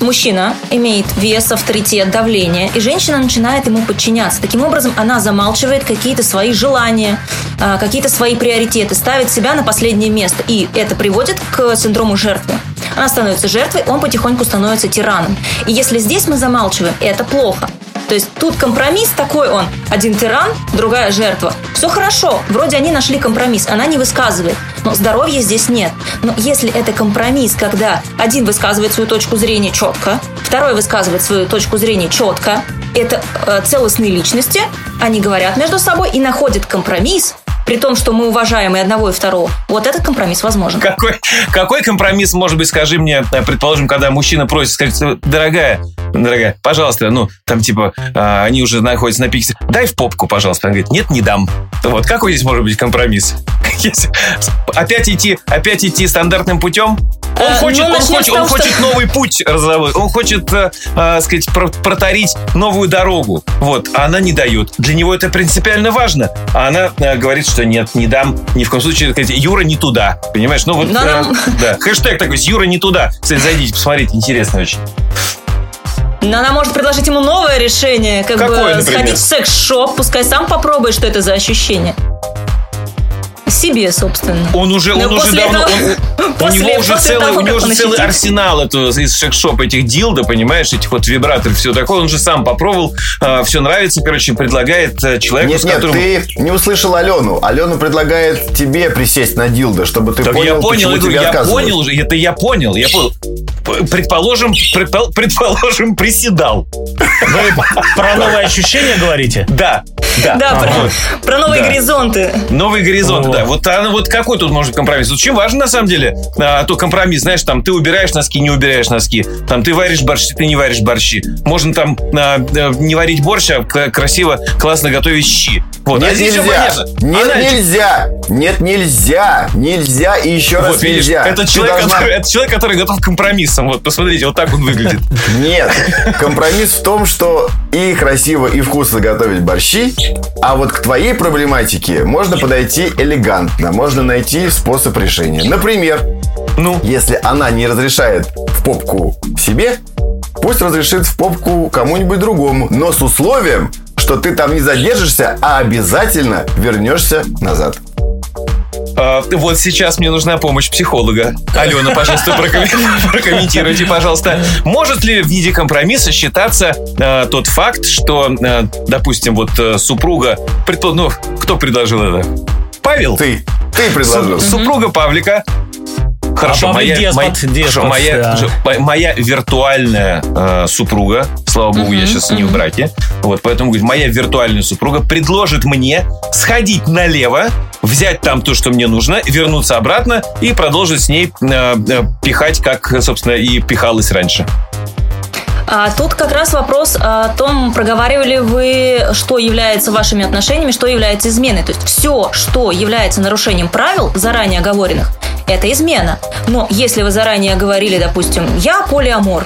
мужчина имеет вес, авторитет, давление, и женщина начинает ему подчиняться. Таким образом, она замалчивает какие-то свои желания, а, какие-то свои приоритеты, ставит себя на последнее место. И это приводит к синдрому жертвы. Она становится жертвой, он потихоньку становится тираном. И если здесь мы замалчиваем, это плохо. То есть тут компромисс такой он. Один тиран, другая жертва. Все хорошо. Вроде они нашли компромисс. Она не высказывает. Но здоровья здесь нет. Но если это компромисс, когда один высказывает свою точку зрения четко, второй высказывает свою точку зрения четко, это э, целостные личности, они говорят между собой и находят компромисс, при том, что мы уважаем и одного, и второго. Вот этот компромисс возможен. Какой, какой компромисс, может быть, скажи мне, э, предположим, когда мужчина просит, скажет, дорогая, дорогая, пожалуйста, ну, там, типа, а, они уже находятся на пике, дай в попку, пожалуйста. Она говорит, нет, не дам. Вот, какой здесь может быть компромисс? Опять идти, опять идти стандартным путем? Он Э, хочет, ну, он хочет, того, он хочет что- новый путь разработать. Он хочет, э, э, сказать, про- протарить новую дорогу. Вот, а она не дает. Для него это принципиально важно. А она э, говорит, что нет, не дам. Ни в коем случае, сказать, Юра не туда. Понимаешь? Ну вот, Да, э, нам- да. Хэштег такой, Юра не туда. Кстати, зайдите, посмотрите, интересно очень. Но она может предложить ему новое решение, как Какое, бы например? сходить в секс-шоп, пускай сам попробует, что это за ощущение. Себе, собственно. Он уже, он уже давно, этого- он- у после- него уже целый, того, у него уже целый ощутил- арсенал этого, из секс-шопа этих дилда, понимаешь, этих вот вибраторов, все такое. Он же сам попробовал, все нравится, короче, предлагает э, человеку, Нет, с нет, которым... ты не услышал Алену. Алена предлагает тебе присесть на дилдо, чтобы ты Так понял, я понял, почему я, тебе я понял уже, это я понял, я понял. Предположим, предпол- предположим, приседал. Вы про новые ощущения говорите? Да, да. Да, про, вот. про новые Да. горизонты. Новый горизонт, Вот. да. Вот, а, вот какой тут может компромисс? Очень важно, на самом деле, а, то компромисс, знаешь, там, ты убираешь носки, не убираешь носки. Там, ты варишь борщи, ты не варишь борщи. Можно там а, а, не варить борщ, а красиво, классно готовить щи. Вот. Нет, а нельзя. Нет, Она- нельзя. Нет, нельзя. Нельзя и еще раз Вот, видишь, нельзя. это Ты человек, должна- который, это человек, который готов к компромиссам. Вот, посмотрите, вот так он выглядит. Нет. Компромисс в том, что и красиво, и вкусно готовить борщи, а вот к твоей проблематике можно подойти элегантно, можно найти способ решения. Например, Ну, если она не разрешает в попку себе, пусть разрешит в попку кому-нибудь другому, но с условием, что ты там не задержишься, а обязательно вернешься назад. А, вот сейчас мне нужна помощь психолога. Алена, пожалуйста, проком- прокомментируйте, пожалуйста. Может ли в виде компромисса считаться э, тот факт, что, э, допустим, вот э, супруга... предпо- Ну, кто предложил это? Павел? Ты, ты предложил. Су- Супруга Павлика. Хорошо, А моя, деспот, моя- деспот, хорошо, моя, да. мо- моя виртуальная э, супруга, слава богу, я сейчас не в браке, вот, поэтому говорит, моя виртуальная супруга предложит мне сходить налево, взять там то, что мне нужно, вернуться обратно и продолжить с ней э, э, пихать, как, собственно, и пихалась раньше. А тут как раз вопрос о том, проговаривали вы, что является вашими отношениями, что является изменой. То есть все, что является нарушением правил, заранее оговоренных, это измена. Но если вы заранее говорили, допустим, я полиамор,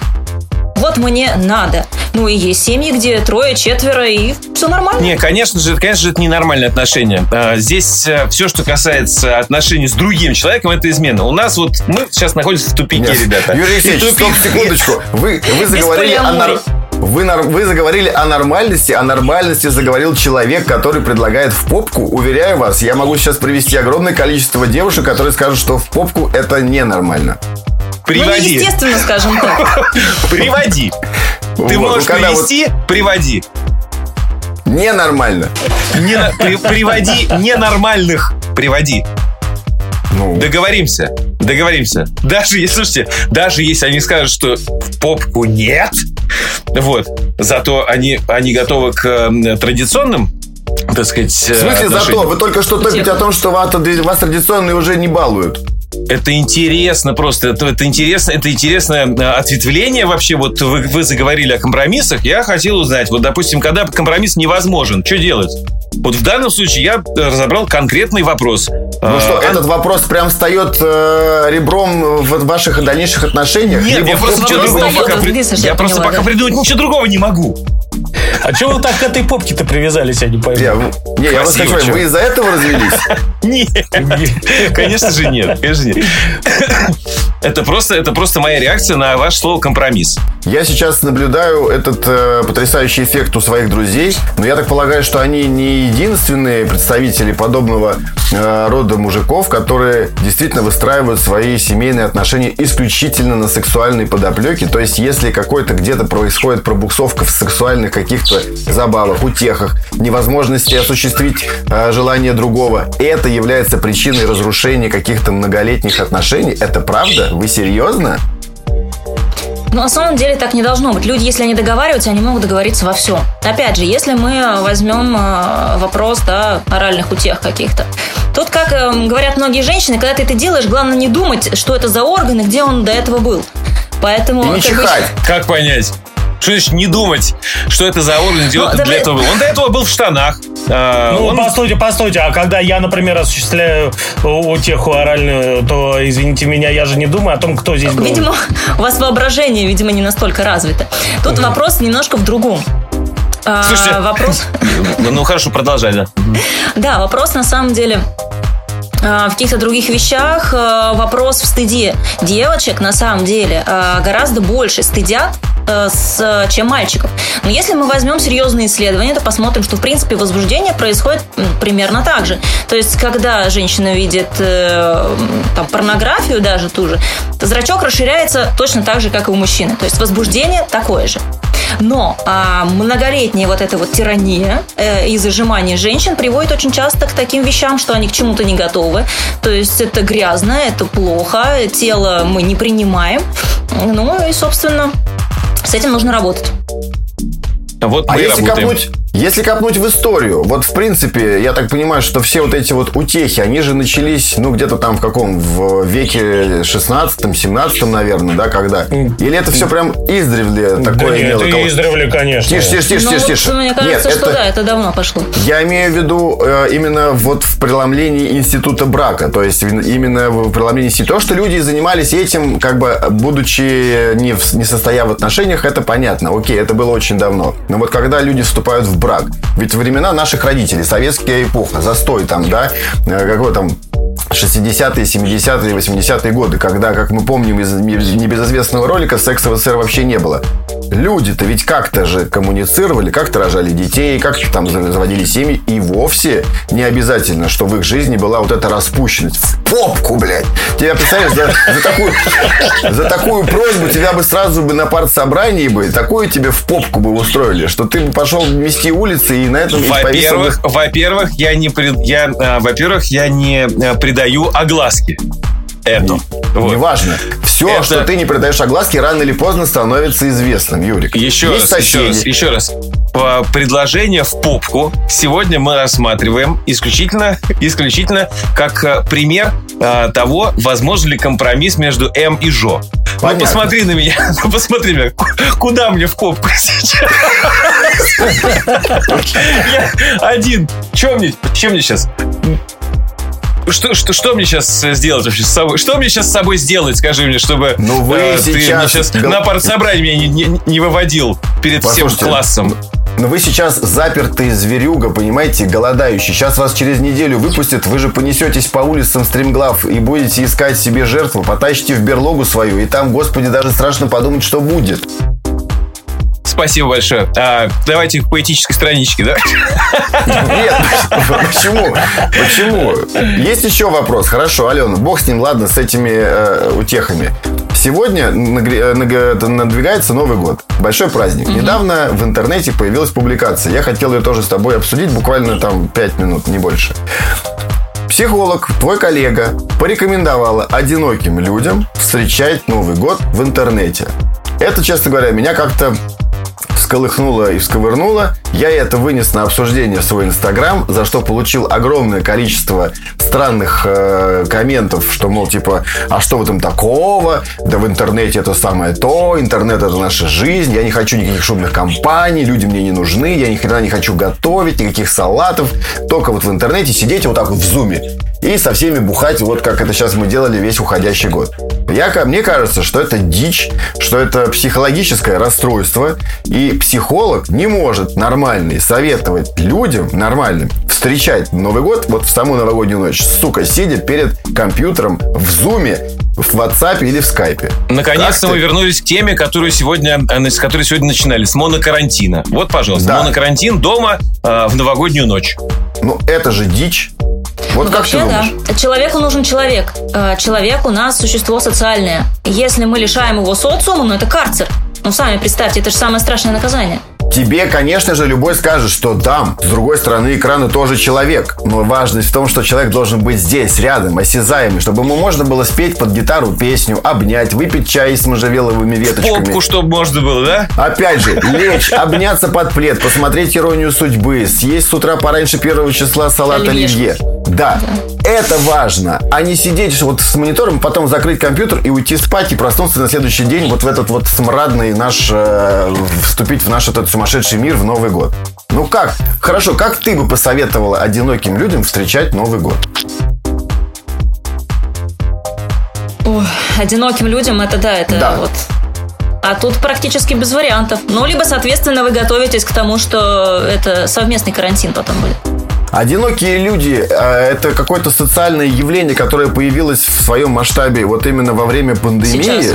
вот мне надо. Ну и есть семьи, где трое, четверо, и все нормально. Не, конечно же, конечно же, это ненормальные отношения. А, Здесь э, все, что касается отношений с другим человеком, это измена. У нас вот мы сейчас находимся в тупике, Нет. ребята. Юрий Алексеевич, тупик- стоп, секундочку. Вы, вы заговорили о. Вы, нар- вы заговорили о нормальности, о нормальности заговорил человек, который предлагает в попку. Уверяю вас, я могу сейчас привести огромное количество девушек, которые скажут, что в попку это ненормально. Ну, Приводи. естественно, скажем так. Приводи. Ты можешь ну, вот- привести, приводи. Ненормально. Не при- приводи ненормальных. Приводи. Ну, Договоримся. Договоримся. Даже если, слушайте, даже если они скажут, что в попку нет, вот, зато они, они готовы к традиционным, так сказать, в смысле зато? Вы только что топите о том, что вас, вас традиционные уже не балуют. Это интересно просто. Это, это интересно, это интересное э, ответвление вообще. Вот вы, вы заговорили о компромиссах. Я хотел узнать, вот, допустим, когда компромисс невозможен, что делать? Вот в данном случае я э, разобрал конкретный вопрос. Ну А, что, Ан- этот вопрос прям встает э, ребром в ваших дальнейших отношениях? Нет, я просто я просто поняла, пока придумать ничего другого не могу. А чего вы так к этой попке-то привязались, я не пойму? Я, не, я вас хочу, вы из-за этого развелись? Нет, конечно же нет. Конечно нет. Это просто, это просто моя реакция на ваше слово компромисс. Я сейчас наблюдаю этот э, потрясающий эффект у своих друзей, но я так полагаю, что они не единственные представители подобного э, рода мужиков, которые действительно выстраивают свои семейные отношения исключительно на сексуальной подоплеке. То есть, если какой-то где-то происходит пробуксовка в сексуальных каких-то забавах, утехах, невозможности осуществить э, желание другого, это является причиной разрушения каких-то многолетних отношений. Это правда? Вы серьезно? Но на самом деле так не должно быть. Люди, если они договариваются, они могут договориться во всем. Опять же, если мы возьмем э, вопрос да, оральных утех каких-то, тут, как э, говорят многие женщины, когда ты это делаешь, главное не думать, что это за орган и где он до этого был. Поэтому... И не как бы, чихать. Как понять? Что значит не думать, что это за орган, где Ну, для этого был? Он до этого был в штанах. А, Ну, он- постойте, постойте, а когда я, например, осуществляю утеху оральную, то, извините меня, я же не думаю о том, кто здесь был. Видимо, у вас воображение, видимо, не настолько развито. Тут вопрос немножко в другом. А, Слушайте. вопрос... Ну, ну, хорошо, продолжай, да. Да, вопрос на самом деле а, в каких-то других вещах а, вопрос в стыде. Девочек на самом деле а, гораздо больше стыдят а, с, чем мальчиков. Но если мы возьмем серьезные исследования, то посмотрим, что в принципе возбуждение происходит примерно так же. То есть, когда женщина видит э, там, порнографию даже ту же, зрачок расширяется точно так же, как и у мужчины. То есть возбуждение такое же. Но а, многолетняя вот эта вот тирания э, и зажимание женщин приводит очень часто к таким вещам, что они к чему-то не готовы. То есть это грязно, это плохо, тело мы не принимаем. Ну и, собственно, с этим нужно работать. Вот А мы и если работаем. копнуть, если копнуть в историю, вот в принципе, я так понимаю, что все вот эти вот утехи, они же начались, ну, где-то там в каком, в веке 16-17, наверное, да, когда? Или это все прям издревле Да такое нет, имело? это кого- издревле, конечно. Тише, тише, тише, Ну, тише, тише. мне кажется, Нет, что это- да, это давно пошло. Я имею в виду э, именно вот в преломлении института брака. То есть именно в преломлении института. То, что люди занимались этим, как бы будучи не, в, не состоя в отношениях, это понятно. Окей, это было очень давно. Но вот когда люди вступают в брак, ведь времена наших родителей, советская эпоха, застой там, да, э, какой там 60-е, 70-е, 80-е годы, когда, как мы помним из небезызвестного ролика, секса в СССР вообще не было. Люди-то ведь как-то же коммуницировали, как-то рожали детей, как-то там заводили семьи, и вовсе не обязательно, что в их жизни была вот эта распущенность. В попку, блядь! Тебя, представляешь, за, за такую, за такую просьбу тебя бы сразу бы на партсобрании бы, такую тебе в попку бы устроили, что ты бы пошел мести улицы и на этом Во-первых, во-первых, я не пред- я, а, во-первых, я не а, придаю огласки. Это. Вот. Неважно. Все, Это- что ты не придаешь огласке, рано или поздно становится известным, Юрик. Еще Есть раз, еще соседи. раз, еще раз. По- Предложение в попку сегодня мы рассматриваем исключительно, исключительно как э, пример а, того, возможен ли компромисс между М и Жо. Ну, Понятно. посмотри на меня, ну, посмотри на меня. Ку- Куда мне в попку сейчас? Я один. Че мне, чем мне сейчас? Что, что, что мне сейчас сделать вообще с собой? Что мне сейчас с собой сделать, скажи мне, чтобы Ну, вы э, ты сейчас сейчас на партсобрании меня не, не- не выводил перед всем Послушайте, классом. Но вы сейчас запертый зверюга, понимаете, голодающий. Сейчас вас через неделю выпустят, вы же понесетесь по улицам стримглав и будете искать себе жертву, потащите в берлогу свою, и там, господи, даже страшно подумать, что будет. Спасибо большое. А, давайте к поэтической страничке, да? Нет, почему? Почему? Есть еще вопрос. Хорошо, Алена, бог с ним, ладно, с этими э, утехами. Сегодня э, надвигается Новый год. Большой праздник. Недавно в интернете появилась публикация. Я хотел ее тоже с тобой обсудить буквально там 5 минут, не больше. Психолог, твой коллега, порекомендовала одиноким людям встречать Новый год в интернете. Это, честно говоря, меня как-то всколыхнуло и всковырнуло. Я это вынес на обсуждение в свой инстаграм, за что получил огромное количество странных э, комментов, что, мол, типа, а что в этом такого? Да в интернете это самое то, интернет это наша жизнь, я не хочу никаких шумных компаний, люди мне не нужны, я ни хрена не хочу готовить, никаких салатов, только вот в интернете сидеть вот так вот в зуме и со всеми бухать, вот как это сейчас мы делали весь уходящий год. Я, мне кажется, что это дичь, что это психологическое расстройство, и психолог не может нормальный советовать людям нормальным встречать Новый год вот в саму новогоднюю ночь, сука, сидя перед компьютером в зуме, в WhatsApp или в скайпе. Наконец-то мы вернулись к теме, которую сегодня, э, с которой сегодня начинали, с монокарантина. Вот, пожалуйста, Да. монокарантин дома э, в новогоднюю ночь. Ну, это же дичь. Вот Ну, как вообще, ты думаешь? да. Человеку нужен человек. Э, Человек у нас существо социальное. Если мы лишаем его социума, ну это карцер. Ну, сами представьте, это же самое страшное наказание. Тебе, конечно же, любой скажет, что дам. С другой стороны экрана тоже человек. Но важность в том, что человек должен быть здесь, рядом, осязаемый, чтобы ему можно было спеть под гитару песню, обнять, выпить чай с можжевеловыми веточками. Попку, чтобы можно было, да? Опять же, лечь, обняться под плед, посмотреть «Иронию судьбы», съесть с утра пораньше первого числа салат Оливье. оливье. Да, это важно, а не сидеть вот с монитором, потом закрыть компьютер и уйти спать и проснуться на следующий день вот в этот вот смрадный наш, э, вступить в наш этот сумасшедший мир в Новый год. Ну как? Хорошо, как ты бы посоветовала одиноким людям встречать Новый год? Ой, одиноким людям это да, это Да. вот. А тут практически без вариантов. Ну, либо, соответственно, вы готовитесь к тому, что это совместный карантин потом будет. Одинокие люди э, это какое-то социальное явление, которое появилось в своем масштабе вот именно во время пандемии. Сейчас.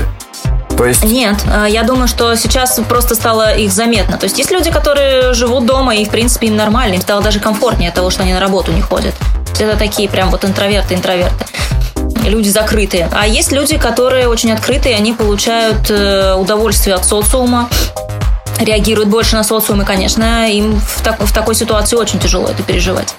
То есть Нет, э, я думаю, что сейчас просто стало их заметно. То есть есть люди, которые живут дома, и, в принципе, им нормально, им стало даже комфортнее от того, что они на работу не ходят. Это такие прям вот интроверты-интроверты. Люди закрытые. А есть люди, которые очень открытые, они получают э, удовольствие от социума, реагируют больше на социум, и, конечно, им в, так- в такой ситуации очень тяжело это переживать.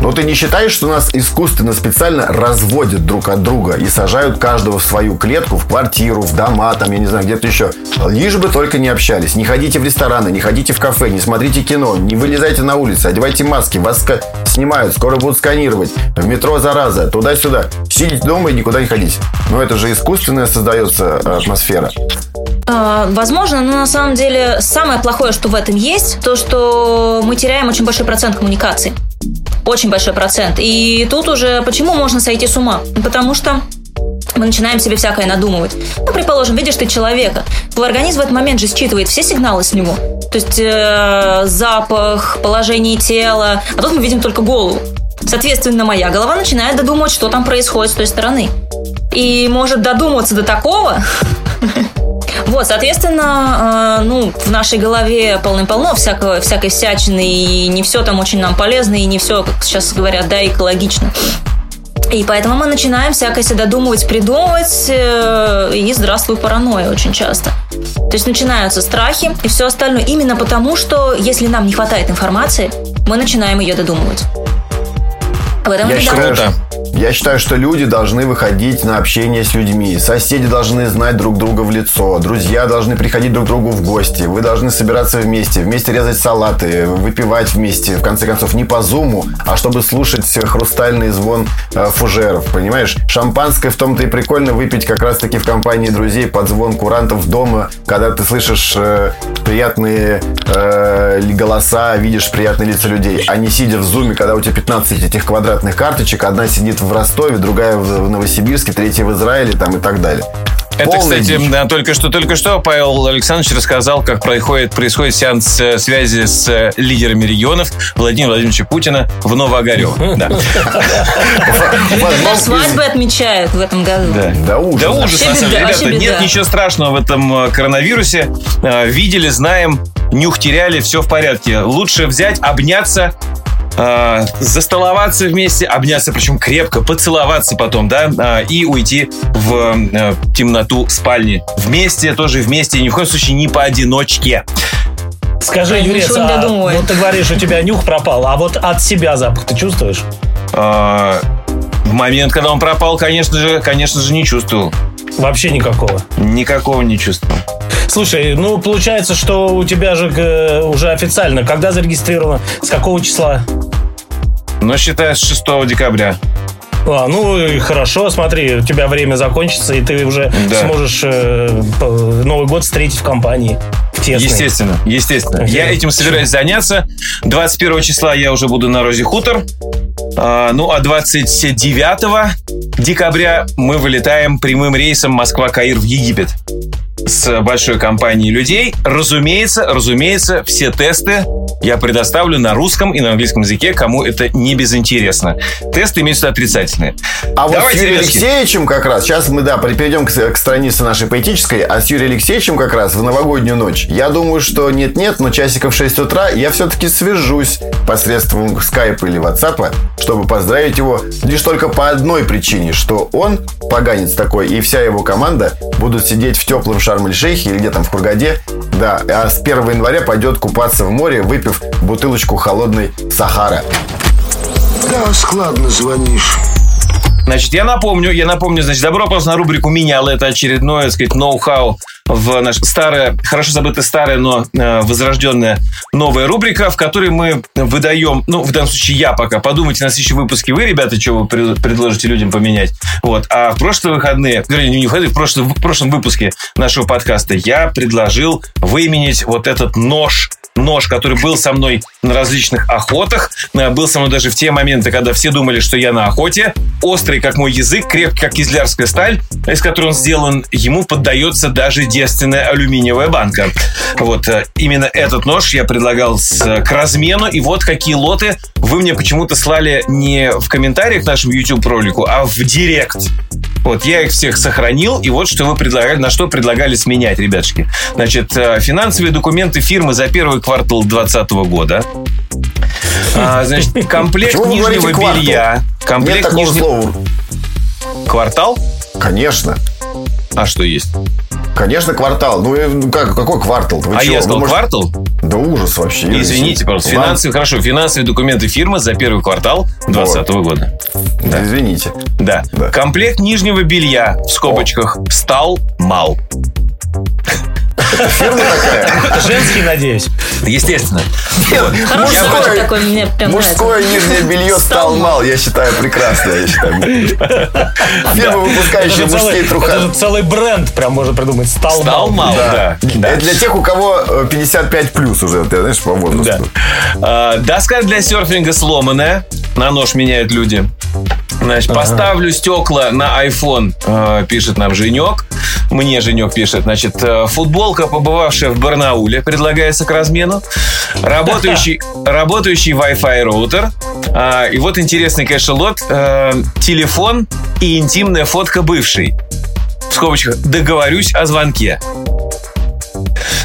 Но ты не считаешь, что нас искусственно специально разводят друг от друга и сажают каждого в свою клетку, в квартиру, в дома, там, я не знаю, где-то еще. Лишь бы только не общались. Не ходите в рестораны, не ходите в кафе, не смотрите кино, не вылезайте на улицу, одевайте маски, вас снимают, скоро будут сканировать. В метро зараза, туда-сюда. Сидите дома и никуда не ходите. Но это же искусственная создается э, атмосфера. А, Возможно, но на самом деле самое плохое, что в этом есть, то, что мы теряем очень большой процент коммуникации. Очень большой процент. И тут уже почему можно сойти с ума? Потому что мы начинаем себе всякое надумывать. Ну, предположим, видишь ты человека. Твой организм в этот момент же считывает все сигналы с него. То есть э, запах, положение тела. А тут мы видим только голову. Соответственно, моя голова начинает додумывать, что там происходит с той стороны. И может додуматься до такого, вот, соответственно, э, ну, в нашей голове полным-полно всякого, всякой всячины, и не все там очень нам полезно, и не все, как сейчас говорят, да, экологично. И поэтому мы начинаем всякое себе додумывать, придумывать, э, и здравствуй паранойя очень часто. То есть начинаются страхи и все остальное. Именно потому, что если нам не хватает информации, мы начинаем ее додумывать. В этом Я считаю, что- Я считаю, что люди должны выходить на общение с людьми. Соседи должны знать друг друга в лицо. Друзья должны приходить друг к другу в гости. Вы должны собираться вместе, вместе резать салаты, выпивать вместе. В конце концов, не по зуму, а чтобы слушать хрустальный звон э, фужеров. Понимаешь? Шампанское в том-то и прикольно выпить как раз-таки в компании друзей под звон курантов дома, когда ты слышишь э, приятные э, голоса, видишь приятные лица людей, а не сидя в зуме, когда у тебя 15 этих квадратных карточек, одна сидит в Ростове, другая в Новосибирске, третья в Израиле там и так далее. Это, Полная кстати, дичь. да, только что, только что Павел Александрович рассказал, как происходит, происходит сеанс э, связи с э, лидерами регионов Владимира Владимировича Путина в Новоогарево. Да. Даже свадьбы отмечают в этом году. Да. Ужас. Да ужас, на самом деле. Ребята, нет ничего страшного в этом э, коронавирусе. Видели, знаем, нюх теряли, все в порядке. Лучше взять, обняться, э, застоловаться вместе, обняться, причем крепко, поцеловаться потом, да, э, и уйти в э, темноту спальни. Вместе, тоже вместе, и ни в коем случае не поодиночке. Скажи, Я Юрец, а вот ты говоришь, у тебя нюх пропал, а вот от себя запах ты чувствуешь? Э, В момент, когда он пропал, конечно же, конечно же, не чувствовал. Вообще никакого. Никакого не чувствовал. Слушай, ну получается, что у тебя же э, уже официально, когда зарегистрировано, с какого числа? Но считай, с 6 декабря. А, ну и хорошо, смотри, у тебя время закончится, и ты уже Да. сможешь э, Новый год встретить в компании. В тесной. Естественно, естественно. Окей. Я этим собираюсь заняться. 21 числа я уже буду на Розе Хутор. А, ну, а 29 декабря мы вылетаем прямым рейсом Москва-Каир в Египет с большой компанией людей. Разумеется, разумеется, все тесты я предоставлю на русском и на английском языке, кому это не безинтересно. Тесты имеются отрицательные. А вот с Давайте, Юрием. Алексеевичем как раз, сейчас мы, да, перейдем к, к странице нашей поэтической, а с Юрием Алексеевичем как раз в новогоднюю ночь, я думаю, что нет-нет, но часиков в 6 утра я все-таки свяжусь посредством скайпа или ватсапа, чтобы поздравить его лишь только по одной причине, что он, поганец такой, и вся его команда будут сидеть в теплом Шарм-эль-Шейхе или где там в Хургаде, да, а с 1 января пойдет купаться в море, выпив бутылочку холодной Сахара. Да, складно звонишь. Значит, я напомню, я напомню, значит, добро пожаловать на рубрику «Менял». Это очередное, так сказать, ноу-хау в наше старое, хорошо забытое старое, но э, возрожденная новая рубрика, в которой мы выдаем, ну, в данном случае я пока, подумайте на следующем выпуске вы, ребята, что вы пред- предложите людям поменять. Вот. А в прошлые выходные, вернее, не выходные, в прошлом, в прошлом выпуске нашего подкаста я предложил выменить вот этот нож нож, который был со мной на различных охотах, э, был со мной даже в те моменты, когда все думали, что я на охоте, острый, как мой язык, крепкий, как кизлярская сталь, из которой он сделан, ему поддается даже девственная алюминиевая банка. Вот, э, именно этот нож я предлагал с, к размену, и вот какие лоты вы мне почему-то слали не в комментариях к нашему YouTube-ролику, а в директ. Вот, я их всех сохранил, и вот что вы предлагали, на что предлагали сменять, ребятушки. Значит, э, финансовые документы фирмы за первый квартал 2020 года. А, значит, комплект Почему нижнего белья. Нет Комплект такого нижнего... слова. Квартал? Конечно. А что есть? Конечно, квартал. Ну, э, ну как, какой квартал? Вы а чего? я Вы, сказал может- квартал? Да ужас вообще. Извините, пожалуйста. Вам- Финансовые, хорошо, финансовые документы фирмы за первый квартал 2020 года. Да, Извините. Да. Да. Комплект нижнего белья в скобочках стал мал. Фирма такая. Женский, надеюсь. Естественно. Мужской- такой, мне прям. Мужское нижнее белье стал мал, я считаю, прекрасно. Я считаю. Фирма, выпускающая Это мужские это труха. целый бренд, прям можно придумать. Стал, Стал мал, да. Это для тех, у кого э, 55 плюс уже, ты знаешь, по возрасту. А, Доска для серфинга сломанная. На нож меняют люди. Значит, поставлю стекла на iPhone, э, пишет нам Женек. Мне Женек пишет. Значит, э, футболка, побывавшая в Барнауле, предлагается к размену. Работающий, работающий Wi-Fi роутер. А, и вот интересный, конечно, лот. Э, телефон и интимная фотка бывшей. В скобочках договорюсь о звонке.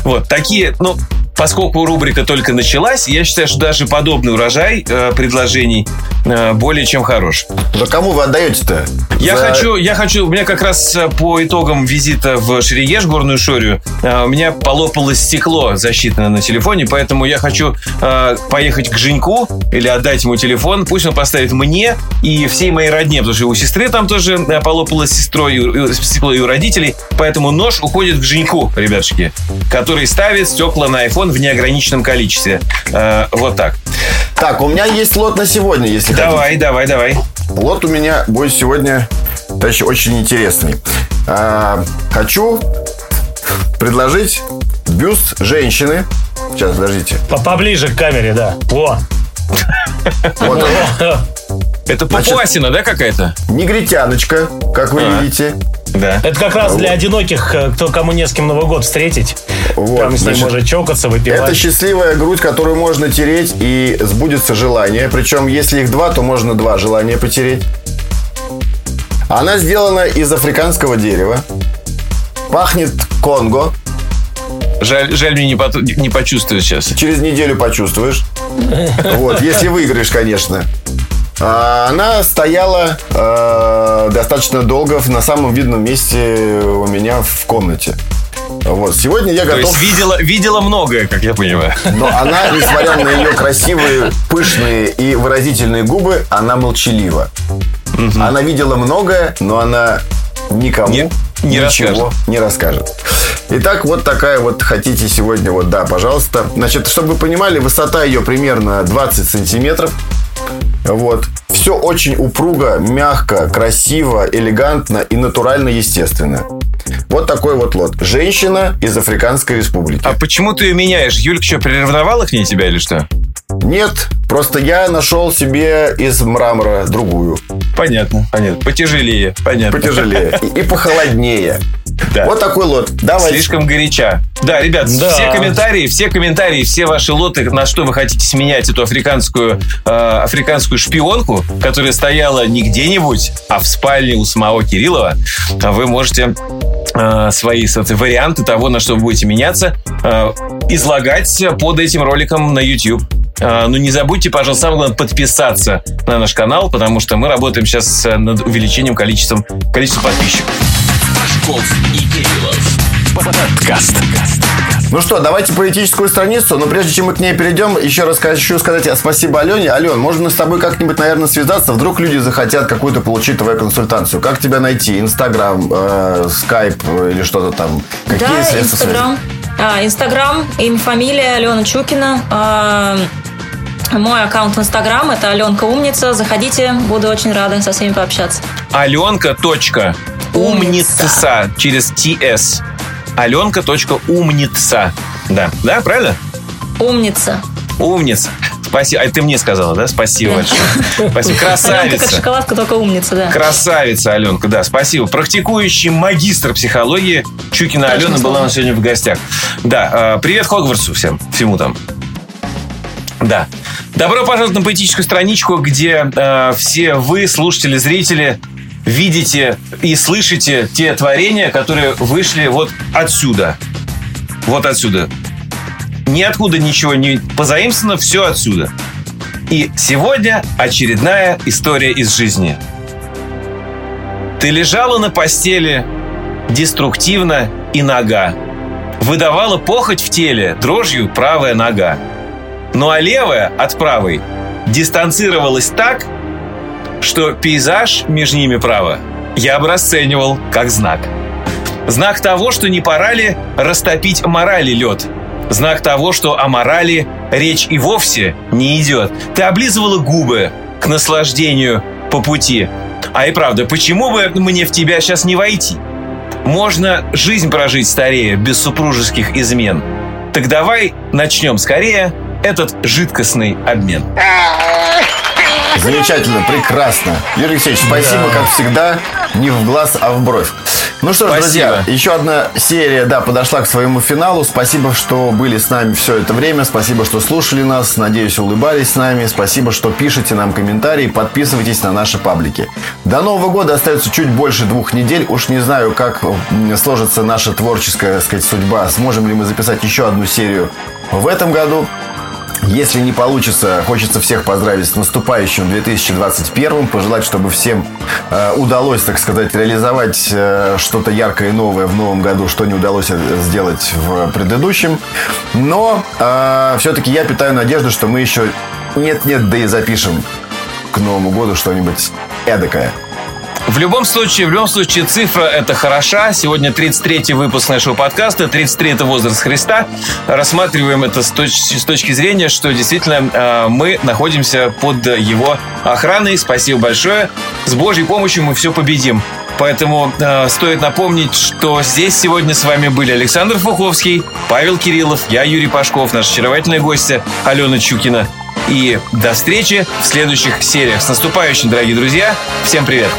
Вот, такие, ну, поскольку рубрика только началась, я считаю, что даже подобный урожай э, предложений э, более чем хорош. Да кому вы отдаете-то? Я За- хочу, я хочу, у меня как раз э, по итогам визита в Шерееш, горную Шорию, э, у меня полопалось стекло защитное на телефоне, поэтому я хочу э, поехать к Женьку или отдать ему телефон, пусть он поставит мне и всей моей родне, потому что у сестры там тоже э, полопалось сестрой, и стекло и у родителей, поэтому нож уходит к Женьку, ребятушки, который ставит стекла на iPhone в неограниченном количестве. Э, вот так. Так, у меня есть лот на сегодня, если Давай, давай, давай. хотите. Лот у меня будет сегодня, товарищи, очень интересный. А, хочу предложить бюст женщины. Сейчас, подождите. По- Поближе к камере, да. Во. Вот она. Это Папуасина, да, какая-то? Негритяночка, как вы А. видите. Да. Это как раз для одиноких, э, кто кому не с кем Новый год встретить. Вот, Там с ним можно чокаться, выпивать. Это счастливая грудь, которую можно тереть и сбудется желание. Причем, если их два, то можно два желания потереть. Она сделана из африканского дерева. Пахнет Конго. Жаль, жаль мне не, поту- не почувствую сейчас. Через неделю почувствуешь. Вот, если выиграешь, конечно. А, Она стояла э, достаточно долго на самом видном месте у меня в комнате. Вот, сегодня я То готов... есть видела, видела многое, как я понимаю. Но она, несмотря на ее красивые, пышные и выразительные губы, она молчалива. Она видела многое, но она никому Не- не ничего не расскажет. Итак, вот такая вот хотите сегодня, вот да, пожалуйста. Значит, чтобы вы понимали, высота ее примерно 20 сантиметров. Вот. Все очень упруго, мягко, красиво, элегантно и натурально естественно. Вот такой вот лот. Женщина из Африканской Республики. А почему ты ее меняешь? Юлька что, приревновала к ней тебя или что? Нет, просто я нашел себе из мрамора другую, Понятно, понятно. Потяжелее, понятно. потяжелее и, и похолоднее. Да. Вот такой лот. Давай. Слишком горяча. Да, ребят, Да. все комментарии, все комментарии, все ваши лоты, на что вы хотите сменять эту африканскую, э, африканскую шпионку, которая стояла не где-нибудь, а в спальне у самого Кириллова, а вы можете э, свои соответственно, варианты того, на что вы будете меняться, э, излагать под этим роликом на YouTube. Ну, не забудьте, пожалуйста, самое главное, подписаться на наш канал, потому что мы работаем сейчас над увеличением количеством, количества подписчиков. Пашков и Кириллов. Подкаст. Ну что, давайте политическую страницу, но прежде чем мы к ней перейдем, еще раз хочу сказать спасибо Алене. Ален, можно мы с тобой как-нибудь, наверное, связаться? Вдруг люди захотят какую-то получить твою консультацию. Как тебя найти? Инстаграм, э, скайп или что-то там? Какие Да, средства? Инстаграм. А, Инстаграм, имя, фамилия Алена Чукина. А, Мой аккаунт в Инстаграм это Аленка Умница. Заходите, буду очень рада со всеми пообщаться. Аленка. точка Умница через ТС. Аленка. точка Умница. Да, да, правильно? Умница. Умница. Спасибо. А ты мне сказала, да? Спасибо Да. большое. Спасибо. Аленка как Красавица. шоколадка, только умница, да. Красавица, Аленка, да, спасибо. Практикующий магистр психологии Чукина Точно Алена была у нас сегодня в гостях. Да, э, привет Хогвартсу всем, всему там. Да. Добро пожаловать на поэтическую страничку, где э, все вы, слушатели, зрители, видите и слышите те творения, которые вышли вот отсюда. Вот отсюда. Ниоткуда ничего не позаимствовано, все отсюда. И сегодня очередная история из жизни. Ты лежала на постели деструктивно и нога. Выдавала похоть в теле дрожью правая нога. Ну а левая от правой дистанцировалась так, что пейзаж между ними право я бы расценивал как знак. Знак того, что не пора ли растопить морали лед. Знак того, что о морали речь и вовсе не идет. Ты облизывала губы к наслаждению по пути. А и правда, почему бы мне в тебя сейчас не войти? Можно жизнь прожить старее, без супружеских измен. Так давай начнем скорее этот жидкостный обмен. Замечательно, прекрасно. Юрий Алексеевич, спасибо, как всегда, не в глаз, а в бровь. Ну что ж, Спасибо. друзья, еще одна серия, да, подошла к своему финалу. Спасибо, что были с нами все это время. Спасибо, что слушали нас. Надеюсь, улыбались с нами. Спасибо, что пишете нам комментарии. Подписывайтесь на наши паблики. До Нового года остается чуть больше двух недель. Уж не знаю, как сложится наша творческая, так сказать, судьба. Сможем ли мы записать еще одну серию в этом году. Если не получится, хочется всех поздравить с наступающим 2021, пожелать, чтобы всем э, удалось, так сказать, реализовать э, что-то яркое и новое в новом году, что не удалось э, сделать в предыдущем. Но все-таки я питаю надежду, что мы еще нет-нет, да и запишем к Новому году что-нибудь эдакое. В любом случае, в любом случае, цифра это хороша. Сегодня 33-й выпуск нашего подкаста. 33 это возраст Христа. Рассматриваем это с точки, с точки зрения, что действительно э, мы находимся под его охраной. Спасибо большое. С Божьей помощью мы все победим. Поэтому э, стоит напомнить, что здесь сегодня с вами были Александр Фуховский, Павел Кириллов, я Юрий Пашков, наш очаровательная гостья Алена Чукина. И до встречи в следующих сериях. С наступающим, дорогие друзья. Всем привет.